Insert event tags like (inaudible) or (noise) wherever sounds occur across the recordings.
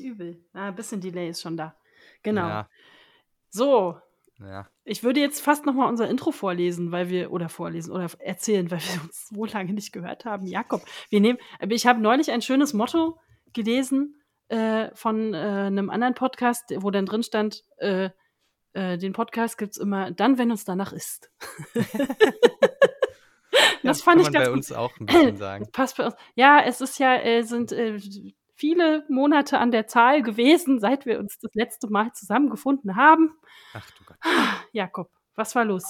nicht übel. Ah, ein bisschen Delay ist schon da. Genau. Ja, So, ja. ich würde jetzt fast noch mal unser Intro vorlesen, weil wir oder vorlesen oder erzählen, weil wir uns so lange nicht gehört haben. Jakob, wir nehmen. Ich habe neulich ein schönes Motto gelesen äh, von äh, einem anderen Podcast, wo dann drin stand, äh, äh, den Podcast gibt's immer dann, wenn uns danach ist. (laughs) Ja, das fand kann ich man ganz bei gut. uns auch ein bisschen sagen. Passt bei uns. Ja, es ist ja, äh, sind äh, viele Monate an der Zahl gewesen, seit wir uns das letzte Mal zusammengefunden haben. Ach du Gott. Jakob, was war los?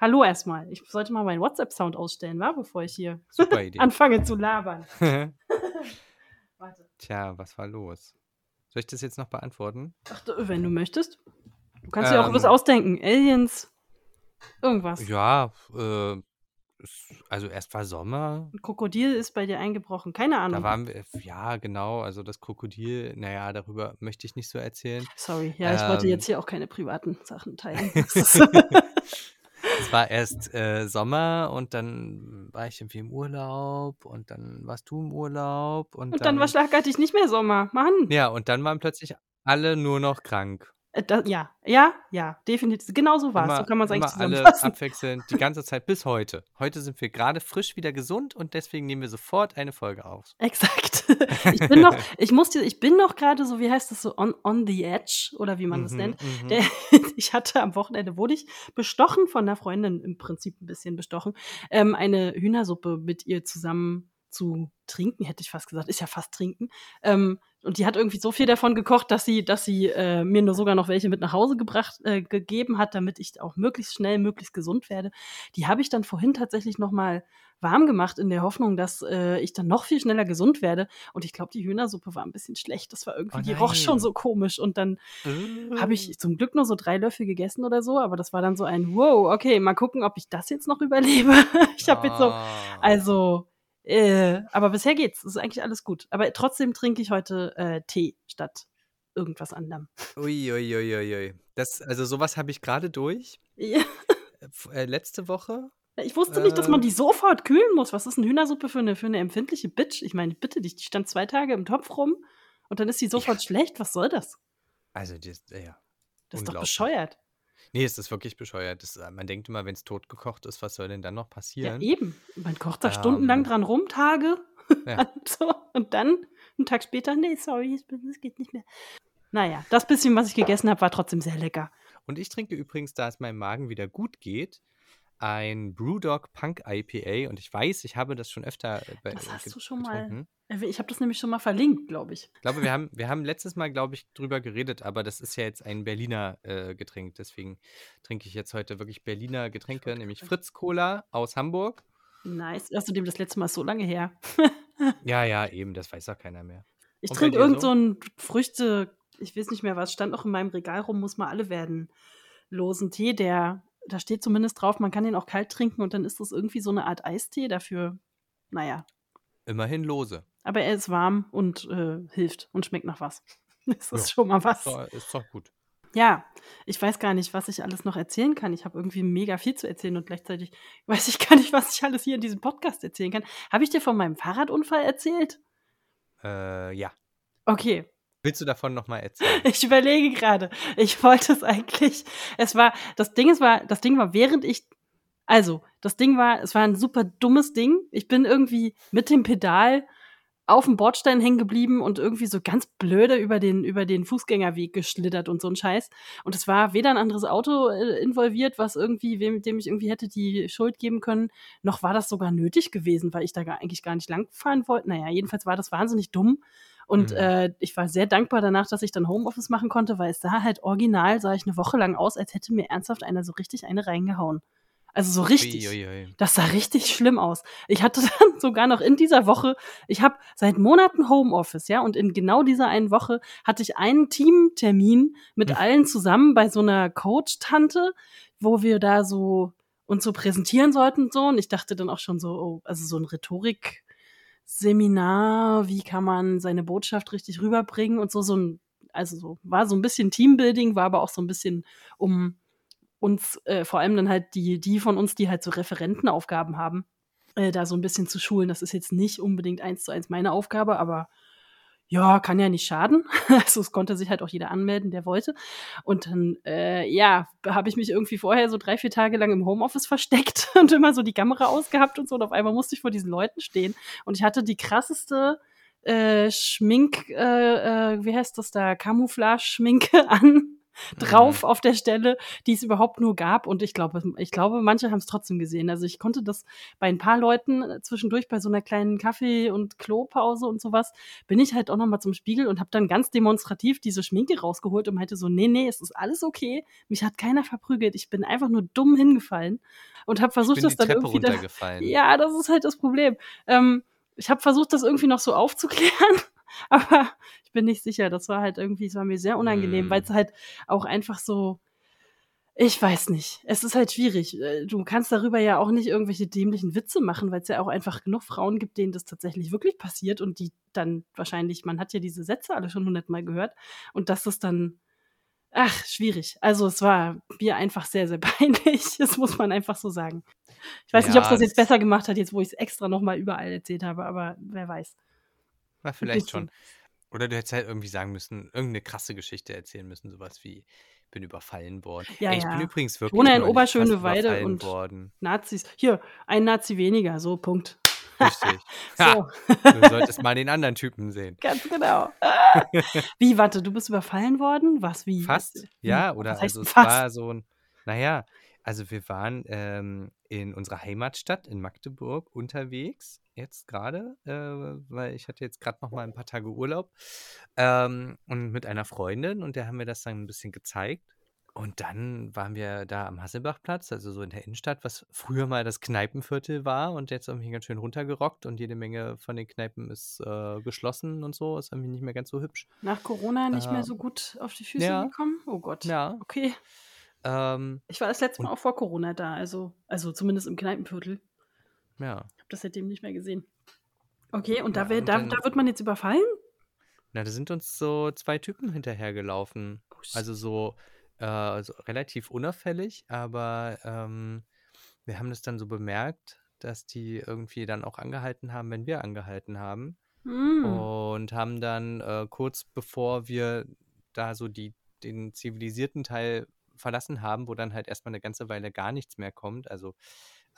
Hallo erstmal. Ich sollte mal meinen WhatsApp-Sound ausstellen, war, bevor ich hier (laughs) anfange zu labern. (laughs) Warte. Tja, was war los? Soll ich das jetzt noch beantworten? Ach, du, wenn du möchtest. Du kannst dir auch Ähm. was ausdenken. Aliens. Irgendwas. Ja, äh, also erst war Sommer, Ein Krokodil ist bei dir eingebrochen. Keine Ahnung. da waren wir, ja genau, also das Krokodil, naja, darüber möchte ich nicht so erzählen. Sorry. Ja, ich wollte Ähm. jetzt hier auch keine privaten Sachen teilen. (laughs) Es war erst äh, Sommer und dann war ich irgendwie im Urlaub und dann warst du im Urlaub und, Und dann war schlagartig nicht mehr Sommer. Mann. ja, und dann waren plötzlich alle nur noch krank. Äh, da, ja, ja, ja, definitiv. Genau so war es. So kann man es eigentlich immer alle zusammenfassen. abwechselnd, die ganze Zeit bis heute. Heute sind wir gerade frisch wieder gesund und deswegen nehmen wir sofort eine Folge auf. Exakt. (laughs) Ich bin noch, ich muss dir, ich bin noch gerade so, wie heißt das so, on, on the edge oder wie man das Mhm, nennt. mhm. Der, (laughs) ich hatte am Wochenende, wurde ich bestochen von einer Freundin, im Prinzip ein bisschen bestochen, ähm, eine Hühnersuppe mit ihr zusammen zu trinken, hätte ich fast gesagt, ist ja fast trinken. Ähm, und die hat irgendwie so viel davon gekocht, dass sie, dass sie äh, mir nur sogar noch welche mit nach Hause gebracht, äh, gegeben hat, damit ich auch möglichst schnell, möglichst gesund werde. Die habe ich dann vorhin tatsächlich noch mal warm gemacht in der Hoffnung, dass äh, ich dann noch viel schneller gesund werde. Und ich glaube, die Hühnersuppe war ein bisschen schlecht. Das war irgendwie, Oh die roch schon so komisch. Und dann habe Äh. ich zum Glück nur so drei Löffel gegessen oder so, aber das war dann so ein, wow, okay, mal gucken, ob ich das jetzt noch überlebe. (laughs) ich habe jetzt so, Ah. also, äh, aber bisher geht's. Es ist eigentlich alles gut. Aber trotzdem trinke ich heute äh, Tee statt irgendwas anderem. Ui, ui, ui, ui, ui. Das, also sowas habe ich gerade durch. Ja. Äh, Äh, letzte Woche. Ich wusste nicht, dass man die sofort kühlen muss. Was ist eine Hühnersuppe für eine, für eine empfindliche Bitch? Ich meine, bitte dich, die stand zwei Tage im Topf rum und dann ist die sofort schlecht. Was soll das? Also, das, ja. Das ist doch bescheuert. Nee, es ist wirklich bescheuert. Das, äh, man denkt immer, wenn es totgekocht ist, was soll denn dann noch Ja, passieren? eben. Man kocht da Ähm. stundenlang dran rum, Tage. Ja. und, (laughs) so. und dann, einen Tag später, nee, sorry, es es geht nicht mehr. Naja, das bisschen, was ich gegessen habe, war trotzdem sehr lecker. Und ich trinke übrigens, da es meinem Magen wieder gut geht, ein Brewdog Punk IPA. Und ich weiß, ich habe das schon öfter äh, bei, Das hast du schon mal- getrunken. Äh, Ich habe das nämlich schon mal verlinkt, glaube ich. Ich glaube, wir haben, wir haben letztes Mal, glaube ich, drüber geredet, aber das ist ja jetzt ein Berliner äh, Getränk. Deswegen trinke ich jetzt heute wirklich Berliner Getränke, nämlich Fritz Cola aus Hamburg. Nice. Außerdem das letzte Mal ist so lange her. Ja, ja, eben, das weiß auch keiner mehr. Ich trinke irgend so? so ein Früchte, ich weiß nicht mehr was, stand noch in meinem Regal rum, muss mal alle werden. Losen Tee, der, da steht zumindest drauf, man kann den auch kalt trinken und dann ist das irgendwie so eine Art Eistee dafür. Naja, Immerhin lose. aber er ist warm und äh, hilft und schmeckt nach was. (laughs) Das ist Ja. schon mal was. So, ist doch gut. Ja, ich weiß gar nicht, was ich alles noch erzählen kann. Ich habe irgendwie mega viel zu erzählen und gleichzeitig weiß ich (laughs) gar nicht, was ich alles hier in diesem Podcast erzählen kann. Habe ich dir von meinem Fahrradunfall erzählt? Äh, ja. Okay, Willst du davon nochmal erzählen? (laughs) Ich überlege gerade. Ich wollte es eigentlich. Es war, das Ding, es war, das Ding war, während ich, also, das Ding war, es war ein super dummes Ding. Ich bin irgendwie mit dem Pedal auf dem Bordstein hängen geblieben und irgendwie so ganz blöde über den, über den Fußgängerweg geschlittert und so ein Scheiß. Und es war weder ein anderes Auto äh, involviert, was irgendwie, wem, dem ich irgendwie hätte die Schuld geben können, noch war das sogar nötig gewesen, weil ich da gar, eigentlich gar nicht langfahren wollte. Naja, jedenfalls war das wahnsinnig dumm. Und Mhm. äh, ich war sehr dankbar danach, dass ich dann Homeoffice machen konnte, weil es sah halt original, sah ich eine Woche lang aus, als hätte mir ernsthaft einer so richtig eine reingehauen. Also so richtig. Ui, ui, ui. Das sah richtig schlimm aus. Ich hatte (laughs) dann sogar noch in dieser Woche, ich habe seit Monaten Homeoffice, ja, und in genau dieser einen Woche hatte ich einen Teamtermin mit Hm. allen zusammen bei so einer Coach-Tante, wo wir da so uns so präsentieren sollten und so. Und ich dachte dann auch schon so, oh, also so ein Rhetorik- Seminar, wie kann man seine Botschaft richtig rüberbringen und so, so ein, also so, war so ein bisschen Teambuilding, war aber auch so ein bisschen um uns, äh, vor allem dann halt die, die von uns, die halt so Referentenaufgaben haben, äh, da so ein bisschen zu schulen. Das ist jetzt nicht unbedingt eins zu eins meine Aufgabe, aber ja, kann ja nicht schaden. (laughs) Also es konnte sich halt auch jeder anmelden, der wollte. Und dann, äh, ja, habe ich mich irgendwie vorher so drei, vier Tage lang im Homeoffice versteckt (laughs) und immer so die Kamera ausgehabt und so. Und auf einmal musste ich vor diesen Leuten stehen. Und ich hatte die krasseste äh, Schmink, äh, äh, wie heißt das da, Camouflage-Schminke (laughs) an (laughs) drauf mhm. auf der Stelle, die es überhaupt nur gab. Und ich glaube, ich glaube, manche haben es trotzdem gesehen. Also ich konnte das bei ein paar Leuten äh, zwischendurch bei so einer kleinen Kaffee- und Klopause und sowas, bin ich halt auch nochmal zum Spiegel und habe dann ganz demonstrativ diese Schminke rausgeholt und meinte so, nee, nee, es ist alles okay. Mich hat keiner verprügelt. Ich bin einfach nur dumm hingefallen und habe versucht, das dann irgendwie. Da, ja, das ist halt das Problem. Ähm, ich habe versucht, das irgendwie noch so aufzuklären (laughs) aber ich bin nicht sicher. Das war halt irgendwie, es war mir sehr unangenehm, mm. weil es halt auch einfach so, ich weiß nicht. Es ist halt schwierig. Äh, du kannst darüber ja auch nicht irgendwelche dämlichen Witze machen, weil es ja auch einfach genug Frauen gibt, denen das tatsächlich wirklich passiert und die dann wahrscheinlich, man hat ja diese Sätze alle schon hundertmal gehört und dass das dann, ach, schwierig. Also es war mir einfach sehr, sehr (laughs) peinlich. Das muss man einfach so sagen. Ich weiß ja, nicht, ob es das jetzt besser gemacht hat, jetzt wo ich es extra nochmal überall erzählt habe, aber wer weiß. Na, vielleicht schon. Oder du hättest halt irgendwie sagen müssen, irgendeine krasse Geschichte erzählen müssen, sowas wie, ich bin überfallen worden. Ja, Ey, ich ja. bin übrigens wirklich Ohne in Oberschöneweide und worden. Nazis. Hier, ein Nazi weniger, so, Punkt. Richtig. (laughs) so. du solltest mal den anderen Typen sehen. (laughs) Ganz genau. (laughs) wie, warte, du bist überfallen worden? Was, wie? Fast, ja, oder also es fast? war so ein, naja, also wir waren ähm, in unserer Heimatstadt in Magdeburg unterwegs, jetzt gerade, äh, weil ich hatte jetzt gerade noch mal ein paar Tage Urlaub ähm, und mit einer Freundin und der haben wir das dann ein bisschen gezeigt. Und dann waren wir da am Hasselbachplatz, also so in der Innenstadt, was früher mal das Kneipenviertel war und jetzt irgendwie ganz schön runtergerockt und jede Menge von den Kneipen ist äh, geschlossen und so, ist irgendwie nicht mehr ganz so hübsch. Nach Corona nicht äh, mehr so gut auf die Füße ja, gekommen? Oh Gott. Ja. Okay. Ähm, ich war das letzte Mal auch vor Corona da, also, also zumindest im Kneipenviertel. Ja. Ich habe das seitdem nicht mehr gesehen. Okay, und, ja, da, will, und da, da, wird man jetzt überfallen? Na, da sind uns so zwei Typen hinterhergelaufen. Oh, also so, äh, so relativ unauffällig, aber ähm, wir haben das dann so bemerkt, dass die irgendwie dann auch angehalten haben, wenn wir angehalten haben. Mm. Und haben dann äh, kurz bevor wir da so die, den zivilisierten Teil verlassen haben, wo dann halt erstmal eine ganze Weile gar nichts mehr kommt. Also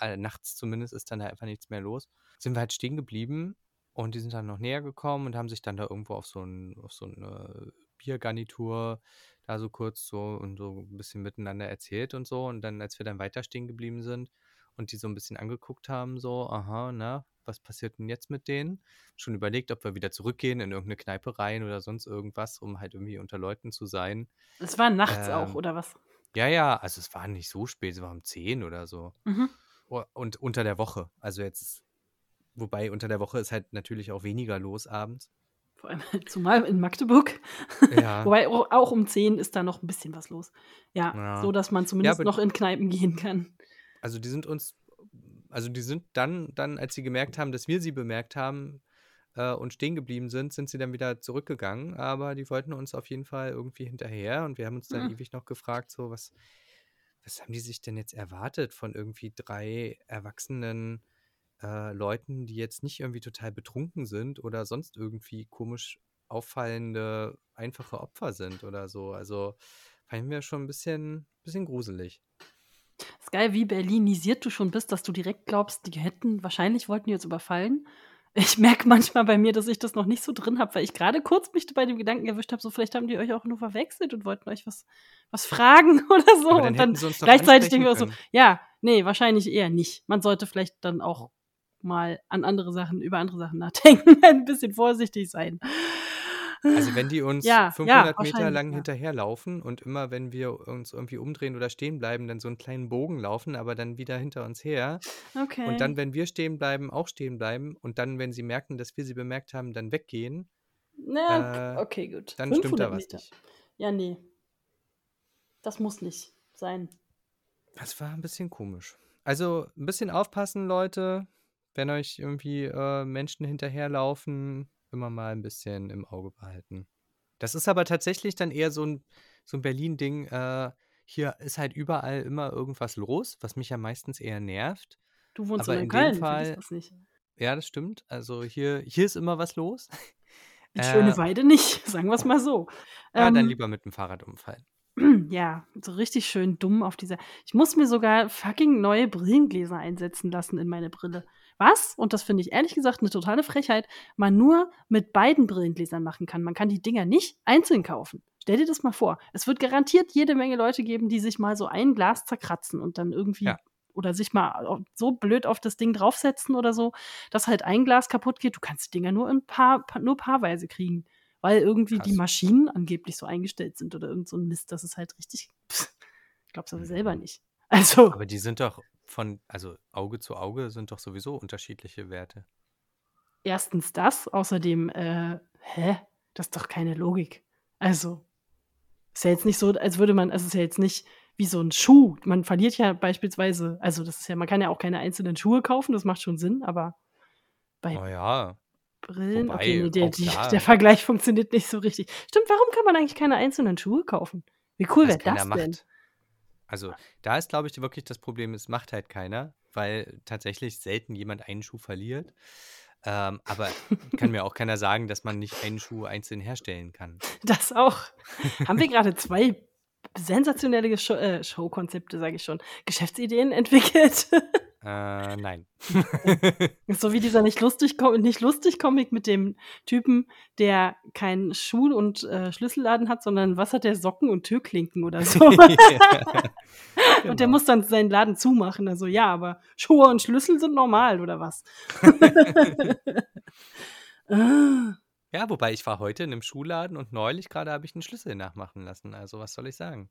äh, nachts zumindest ist dann da einfach nichts mehr los. Sind wir halt stehen geblieben und die sind dann noch näher gekommen und haben sich dann da irgendwo auf so, ein, auf so eine Biergarnitur da so kurz so und so ein bisschen miteinander erzählt und so. Und dann, als wir dann weiter stehen geblieben sind und die so ein bisschen angeguckt haben, so, aha, na, was passiert denn jetzt mit denen? Schon überlegt, ob wir wieder zurückgehen in irgendeine Kneipe rein oder sonst irgendwas, um halt irgendwie unter Leuten zu sein. Es war nachts ähm, auch, oder was? Ja, ja, also es war nicht so spät, es war um 10 oder so. Mhm. Und unter der Woche. Also jetzt, wobei unter der Woche ist halt natürlich auch weniger los abends. Vor allem (laughs) zumal in Magdeburg. Ja. (laughs) wobei auch um 10 ist da noch ein bisschen was los. Ja, ja. so dass man zumindest ja, noch in Kneipen gehen kann. Also die sind uns, also die sind dann, dann, als sie gemerkt haben, dass wir sie bemerkt haben, äh, und stehen geblieben sind, sind sie dann wieder zurückgegangen. Aber die wollten uns auf jeden Fall irgendwie hinterher und wir haben uns dann mhm. ewig noch gefragt, so was, was haben die sich denn jetzt erwartet von irgendwie drei erwachsenen äh, Leuten, die jetzt nicht irgendwie total betrunken sind oder sonst irgendwie komisch auffallende, einfache Opfer sind oder so. Also fanden wir schon ein bisschen, bisschen gruselig. Ist geil, wie berlinisiert du schon bist, dass du direkt glaubst, die hätten, wahrscheinlich wollten die jetzt überfallen ich merke manchmal bei mir, dass ich das noch nicht so drin habe, weil ich gerade kurz mich bei dem Gedanken erwischt habe, so vielleicht haben die euch auch nur verwechselt und wollten euch was, was fragen (laughs) oder so. und dann gleichzeitig denke ich auch so, ja, nee, wahrscheinlich eher nicht. Man sollte vielleicht dann auch mal an andere Sachen, über andere Sachen nachdenken, (laughs) ein bisschen vorsichtig sein. Also wenn die uns ja, 500 ja, Meter lang ja. hinterherlaufen und immer, wenn wir uns irgendwie umdrehen oder stehen bleiben, dann so einen kleinen Bogen laufen, aber dann wieder hinter uns her. Okay. Und dann, wenn wir stehen bleiben, auch stehen bleiben und dann, wenn sie merken, dass wir sie bemerkt haben, dann weggehen. Na, äh, okay, gut. Dann stimmt da was nicht. Ja, nee. Das muss nicht sein. Das war ein bisschen komisch. Also ein bisschen aufpassen, Leute, wenn euch irgendwie äh, Menschen hinterherlaufen immer mal ein bisschen im Auge behalten. Das ist aber tatsächlich dann eher so ein, so ein Berlin-Ding. Äh, hier ist halt überall immer irgendwas los, was mich ja meistens eher nervt. Du wohnst aber in, in Köln, Fall, das nicht. Ja, das stimmt. Also hier, hier ist immer was los. (laughs) In Äh, Schöneweide nicht, (laughs) sagen wir es mal so. ja, dann Ähm, lieber mit dem Fahrradunfall. (clears throat) ja, so richtig schön dumm auf dieser ich muss mir sogar fucking neue Brillengläser einsetzen lassen in meine Brille. Was, und das finde ich ehrlich gesagt 'ne totale Frechheit, man nur mit beiden Brillengläsern machen kann. Man kann die Dinger nicht einzeln kaufen. Stell dir das mal vor. Es wird garantiert jede Menge Leute geben, die sich mal so ein Glas zerkratzen und dann irgendwie Ja. oder sich mal so blöd auf das Ding draufsetzen oder so, dass halt ein Glas kaputt geht. Du kannst die Dinger nur in paar pa nur paarweise kriegen, weil irgendwie die Krass. Maschinen angeblich so eingestellt sind oder irgend so 'n Mist. Das ist halt richtig glaubst aber selber Mhm. nicht. Also Aber die sind doch von also Auge zu Auge sind doch sowieso unterschiedliche Werte. Erstens das, außerdem, äh hä? Das ist doch keine Logik. Also, ist ja jetzt nicht so, als würde man es ist ja jetzt nicht wie so 'n Schuh. Man verliert ja beispielsweise also, das ist ja man kann ja auch keine einzelnen Schuhe kaufen, das macht schon Sinn, aber bei Oh ja. Brillen okay, Wobei, ne, der auch die der Vergleich funktioniert nicht so richtig. Stimmt, warum kann man eigentlich keine einzelnen Schuhe kaufen? Wie cool wäre das denn? macht. Also, da ist, glaube ich, wirklich das Problem, es macht halt keiner, weil tatsächlich selten jemand einen Schuh verliert. Ähm, aber kann mir auch keiner sagen, dass man nicht einen Schuh einzeln herstellen kann. (laughs) Das auch. Haben wir grade 2 sensationelle Show äh, Showkonzepte, sage ich schon, Geschäftsideen entwickelt? (laughs) Äh, nein. (laughs) So wie dieser nicht lustig nicht lustig Comic mit dem Typen, der keinen Schuh und, äh, Schlüsselladen hat, sondern was hat der? Socken und Türklinken oder so. (laughs) Ja, Und der genau. muss dann seinen Laden zumachen. Also, ja, aber Schuhe und Schlüssel sind normal oder was? (laughs) Ah. Ja, wobei ich war heute in 'nem Schuhladen und neulich grade habe ich 'n Schlüssel nachmachen lassen. Also, was soll ich sagen?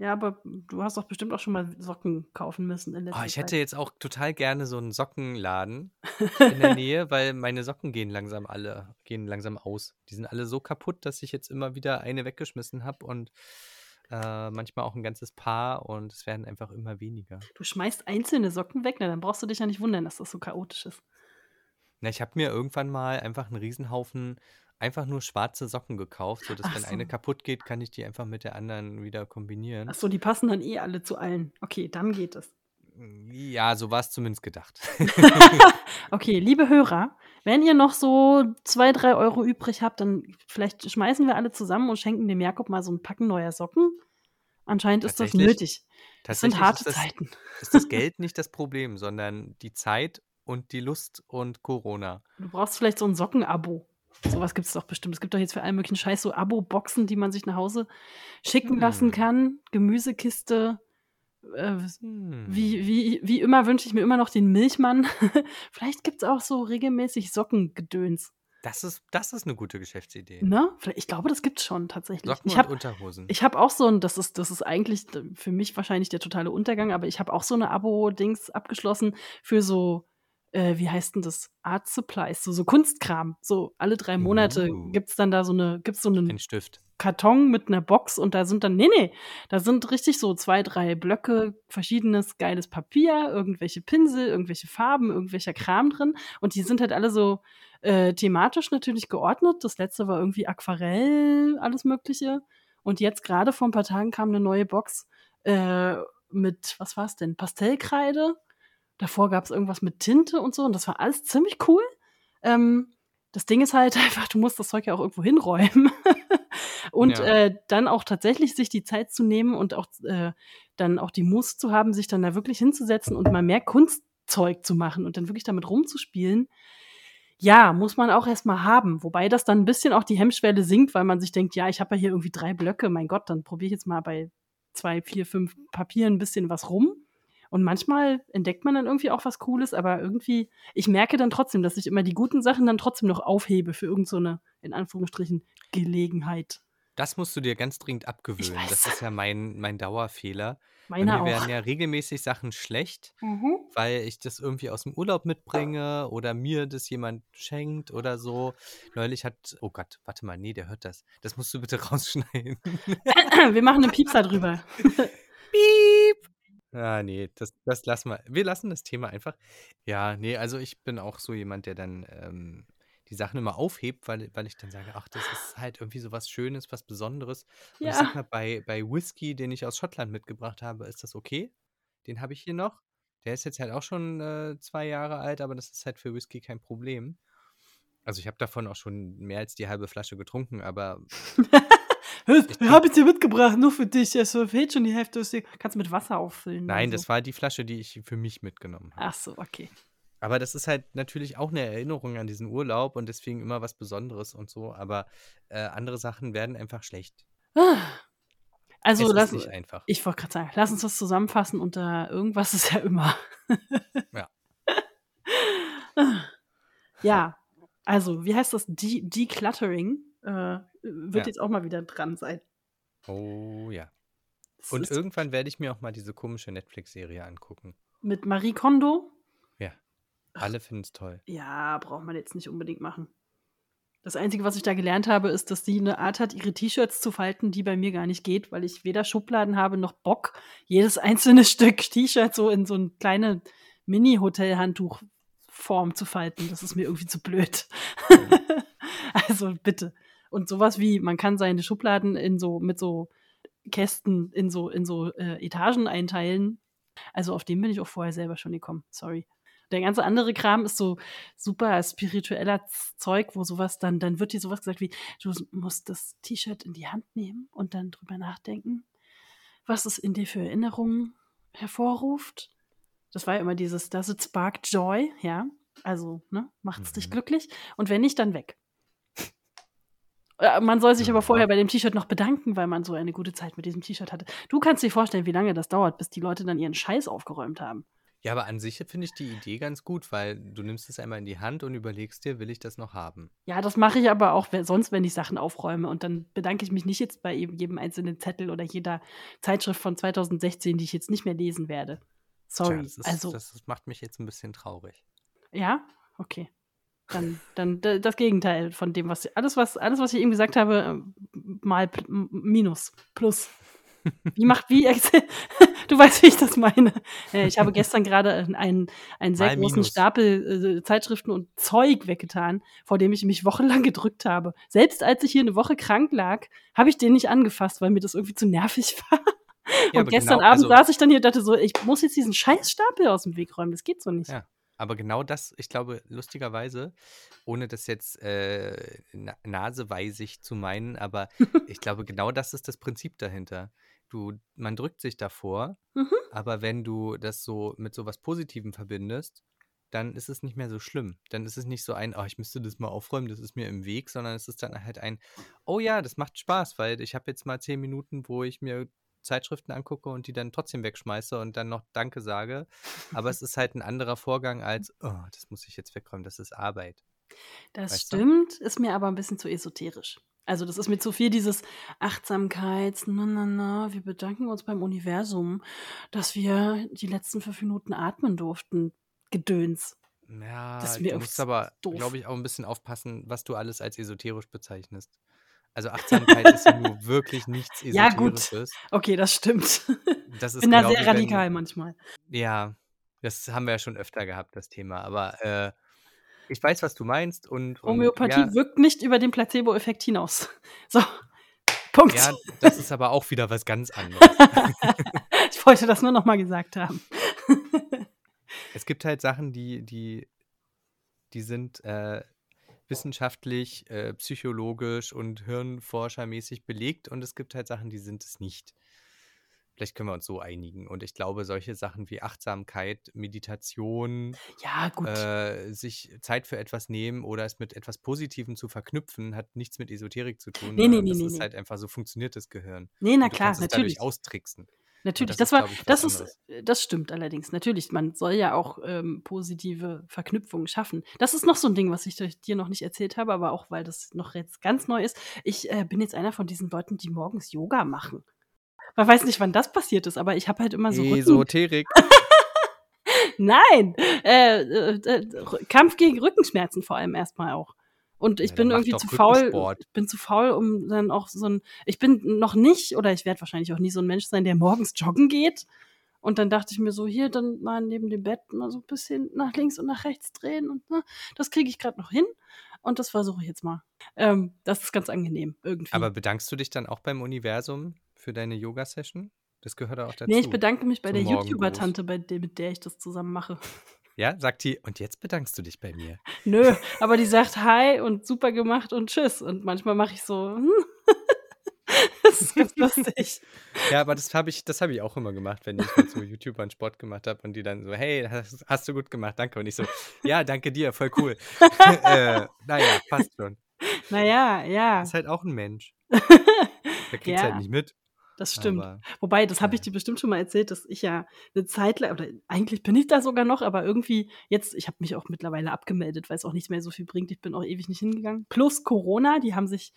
Ja, aber du hast doch bestimmt auch schon mal Socken kaufen müssen in Oh, letzter ich Zeit. hätte jetzt auch total gerne so 'n Sockenladen (laughs) in der Nähe, weil meine Socken gehen langsam alle gehen langsam aus. Die sind alle so kaputt, dass ich jetzt immer wieder eine weggeschmissen habe und, äh, manchmal auch 'n ganzes Paar und es werden einfach immer weniger. Du schmeißt einzelne Socken weg? Na, dann brauchst du dich ja nicht wundern, dass das so chaotisch ist. Na, ich habe mir irgendwann mal einfach 'n Riesenhaufen einfach nur schwarze Socken gekauft, sodass, Ach wenn eine kaputt geht, kann ich die einfach mit der anderen wieder Ach kombinieren. so, die passen dann eh alle zu allen. Okay, dann geht es. Ja, so war's zumindest gedacht. (laughs) (laughs) Okay, liebe Hörer, wenn ihr noch so 2, 3 Euro übrig habt, dann vielleicht schmeißen wir alle zusammen und schenken dem Jakob mal so 'n Packen neuer Socken. Anscheinend ist das nötig. Es sind harte das Zeiten. ist das Geld (laughs) nicht das Problem, sondern die Zeit und die Lust und Corona. Du brauchst vielleicht so 'n Sockenabo. So was gibt's doch bestimmt. Es gibt doch jetzt für allen möglichen Scheiß so Abo-Boxen, die man sich nach Hause schicken lassen Hm. kann. Gemüsekiste. Äh, Hm. wie wie wie immer wünsche ich mir immer noch den Milchmann. (laughs) Vielleicht gibt's auch so regelmäßig Sockengedöns. Das ist das ist 'ne gute Geschäftsidee. Ne? Ich glaube, das gibt's schon tatsächlich. Socken Ich und habe Unterhosen. ich habe auch so 'n das ist das ist eigentlich für mich wahrscheinlich der totale Untergang, aber ich habe auch so 'ne Abo-Dings abgeschlossen für so äh, wie heißt 'n das? Art Supplies, so so Kunstkram. So alle 3 Monate Uh. gibt's dann da so 'ne gibt's so 'nen Ein Stift. Karton mit 'ner Box und da sind dann ne, ne, da sind richtig so 2, 3 Blöcke verschiedenes geiles Papier, irgendwelche Pinsel, irgendwelche Farben, irgendwelcher Kram drin und die sind halt alle so, äh, thematisch natürlich geordnet. Das letzte war irgendwie Aquarell, alles Mögliche. Und jetzt grade vor 'n paar Tagen kam 'ne neue Box, äh, mit was war's denn? Pastellkreide. Davor gab's irgendwas mit Tinte und so und das war alles ziemlich cool. Ähm, das Ding ist halt (laughs) einfach, du musst das Zeug ja auch irgendwo hinräumen. (laughs) Und, Ja. äh, dann auch tatsächlich sich die Zeit zu nehmen und auch äh, dann auch die Muße zu haben, sich dann da wirklich hinzusetzen und mal mehr Kunstzeug zu machen und dann wirklich damit rumzuspielen. Ja, muss man auch erst mal haben. Wobei das dann 'n bisschen auch die Hemmschwelle sinkt, weil man sich denkt: „Ja, ich habe ja hier irgendwie 3 Blöcke. Mein Gott, dann probiere ich jetzt mal bei 2, 4, 5 Papieren 'n bisschen was rum.“ Und manchmal entdeckt man dann irgendwie auch was Cooles, aber irgendwie ich merke dann trotzdem, dass ich immer die guten Sachen dann trotzdem noch aufhebe für irgend so in Anführungsstrichen, Gelegenheit. Das musst du dir ganz dringend abgewöhnen. Das ist ja mein mein Dauerfehler. Bei Meiner mir werden auch. ja regelmäßig Sachen schlecht, Mhm. weil ich das irgendwie aus'm Urlaub mitbringe oder mir das jemand schenkt oder so. Neulich hat oh Gott, warte mal, ne, der hört das. Das musst du bitte (laughs) rausschneiden. (laughs) Wir machen 'nen Piepser drüber. (laughs) Piep. Ah, ne, das das lassen wir. Wir lassen das Thema einfach. Ja, ne, also ich bin auch so jemand, der dann, ähm, die Sachen immer aufhebt, weil weil ich dann sage: „Ach, das ist halt irgendwie so was Schönes, was Besonderes.“ Und ich sage Ja. mal, bei bei Whisky, den ich aus Schottland mitgebracht habe, ist das okay. Den habe ich hier noch. Der ist jetzt halt auch schon, äh, 2 Jahre alt, aber das ist halt für Whisky kein Problem. Also ich habe davon auch schon mehr als die halbe Flasche getrunken, aber (laughs) ich habe jetzt hier mitgebracht, nur für dich. Es fehlt schon die Hälfte. Kannst du mit Wasser auffüllen. Nein, so. das war die Flasche, die ich für mich mitgenommen habe. Ach so, okay. Aber das ist halt natürlich auch eine Erinnerung an diesen Urlaub und deswegen immer was Besonderes und so. Aber äh, andere Sachen werden einfach schlecht. Also es lass, nicht einfach. ich wollte gerade sagen, lass uns das zusammenfassen unter irgendwas ist ja immer. (laughs) Ja. ja, also wie heißt das? De Decluttering äh, wird Ja. jetzt auch mal wieder dran sein. Oh ja. Das Und irgendwann werde ich mir auch mal diese komische Netflix-Serie angucken. mit Marie Kondo. Ja. Alle finden es toll. Ja, braucht man jetzt nicht unbedingt machen. Das Einzige, was ich da gelernt habe, ist, dass sie eine Art hat, ihre T-Shirts zu falten, die bei mir gar nicht geht, weil ich weder Schubladen habe noch Bock, jedes einzelne (laughs) Stück T-Shirt so in so eine kleine Mini-Hotel-Handtuchform zu falten. Das ist mir irgendwie zu blöd. (laughs) also bitte. Und sowas wie, man kann seine Schubladen in so, mit so Kästen in so, in so äh, Etagen einteilen. Also auf den bin ich auch vorher selber schon gekommen. Sorry. Der ganze andere Kram ist so super spiritueller Zeug, wo sowas dann, dann wird dir sowas gesagt wie, du musst das T-Shirt in die Hand nehmen und dann drüber nachdenken, was es in dir für Erinnerungen hervorruft. Das war ja immer dieses, does it spark joy, ja. Also, ne, macht es dich Mhm. glücklich und wenn nicht, dann weg. Äh, Man soll sich aber vorher bei dem T-Shirt noch bedanken, weil man so eine gute Zeit mit diesem T-Shirt hatte. Du kannst dir vorstellen, wie lange das dauert, bis die Leute dann ihren Scheiß aufgeräumt haben. Ja, aber an sich finde ich die Idee ganz gut, weil du nimmst es einmal in die Hand und überlegst dir, will ich das noch haben? Ja, das mache ich aber auch sonst, wenn ich Sachen aufräume. Und dann bedanke ich mich nicht jetzt bei jedem einzelnen Zettel oder jeder Zeitschrift von 2016, die ich jetzt nicht mehr lesen werde. Sorry. Tja, das, ist, also, das macht mich jetzt ein bisschen traurig. ja, okay. Dann, dann das Gegenteil von dem, was alles, was alles, was ich eben gesagt habe, äh, mal minus, plus. Wie macht wie? (laughs) Du weißt, wie ich das meine. Äh, Ich habe gestern gerade einen, einen sehr Mal großen minus. Stapel äh, Zeitschriften und Zeug weggetan, vor dem ich mich wochenlang gedrückt habe. Selbst als ich hier eine Woche krank lag, habe ich den nicht angefasst, weil mir das irgendwie zu nervig (laughs) war. Ja, und aber gestern genau, Abend also- saß ich dann hier und dachte so, ich muss jetzt diesen scheiß Stapel aus dem Weg räumen. Das geht so nicht. Ja. Aber genau das, ich glaube, lustigerweise, ohne das jetzt äh, na naseweisig zu meinen, aber (laughs) ich glaube, genau das ist das Prinzip dahinter. Du, man drückt sich davor, Mhm. aber wenn du das so mit so was Positivem verbindest, dann ist es nicht mehr so schlimm. Dann ist es nicht so ein, oh, ich müsste das mal aufräumen, das ist mir im Weg, sondern es ist dann halt ein, oh ja, das macht Spaß, weil ich habe jetzt mal zehn Minuten, wo ich mir Zeitschriften angucke und die dann trotzdem wegschmeiße und dann noch Danke sage. Aber es (laughs) ist halt ein anderer Vorgang als, oh, das muss ich jetzt wegräumen, das ist Arbeit. Das Weißt du? stimmt, ist mir aber ein bisschen zu esoterisch. Also das ist mir zu viel dieses Achtsamkeits, na na na, wir bedanken uns beim Universum, dass wir die letzten fünf Minuten atmen durften. Gedöns. Ja, Das ist mir du musst aber, glaube ich, auch ein bisschen aufpassen, was du alles als esoterisch bezeichnest. Also Achtsamkeit ist ja nur wirklich nichts Ja, gut. Esoterisches. Okay, das stimmt. Das ist Bin da genau sehr wie wenn- radikal manchmal. Ja, das haben wir ja schon öfter gehabt, das Thema. Aber äh, ich weiß, was du meinst. Und, und Homöopathie ja, wirkt nicht über den Placebo-Effekt hinaus. (laughs) So, Punkt. ja, das ist aber auch wieder was ganz anderes. (laughs) ich wollte das nur noch mal gesagt haben. (laughs) es gibt halt Sachen, die, die, die sind äh, wissenschaftlich, äh, psychologisch und hirnforschermäßig belegt und es gibt halt Sachen, die sind es nicht. Vielleicht können wir uns so einigen. Und ich glaube, solche Sachen wie Achtsamkeit, Meditation, Ja, äh, sich Zeit für etwas nehmen oder es mit etwas Positivem zu verknüpfen, hat nichts mit Esoterik zu tun. Nee, sondern nee, das nee, ist nee. halt einfach so funktioniert das Gehirn. nee, na klar, natürlich. dadurch austricksen. Natürlich, das das, war, ich, das ist, anderes. das stimmt allerdings. Natürlich, man soll ja auch ähm, positive Verknüpfungen schaffen. Das ist noch so ein Ding, was ich dir noch nicht erzählt habe, aber auch weil das noch jetzt ganz neu ist. Ich äh, bin jetzt einer von diesen Leuten, die morgens Yoga machen. Man weiß nicht, wann das passiert ist, aber ich habe halt immer so Rücken. Esoterik. (laughs) Nein, äh, äh, äh, Kampf gegen Rückenschmerzen vor allem erstmal auch. Und ich Ja, bin irgendwie zu faul. Bin zu faul, um dann auch so ein. Ich bin noch nicht, oder ich werde wahrscheinlich auch nie so ein Mensch sein, der morgens joggen geht. Und dann dachte ich mir so, hier dann mal neben dem Bett mal so ein bisschen nach links und nach rechts drehen. Und ne, das kriege ich gerade noch hin. Und das versuche ich jetzt mal. Ähm, das ist ganz angenehm irgendwie. Aber bedankst du dich dann auch beim Universum für deine Yoga-Session? Das gehört auch dazu. nee, ich bedanke mich bei der. YouTuber-Tante, bei der, mit der ich das zusammen mache. Ja, sagt die, und jetzt bedankst du dich bei mir. Nö, aber die sagt Hi und super gemacht und Tschüss. Und manchmal mache ich so, hm. (laughs) das ist ganz lustig. Ja, aber das habe ich, hab ich auch immer gemacht, wenn ich mit so YouTubern Sport gemacht habe und die dann so, hey, hast, hast, du gut gemacht, danke. Und ich so, ja, danke dir, voll cool. (laughs) (laughs) äh, naja, passt schon. Naja, ja. Ist halt auch ein Mensch. Der kriegt ja. halt nicht mit. Das stimmt. Aber, Wobei, das habe ich dir bestimmt schon mal erzählt, dass ich ja eine Zeit lang, oder eigentlich bin ich da sogar noch, aber irgendwie jetzt, ich habe mich auch mittlerweile abgemeldet, weil es auch nicht mehr so viel bringt. Ich bin auch ewig nicht hingegangen. Plus Corona, die haben sich,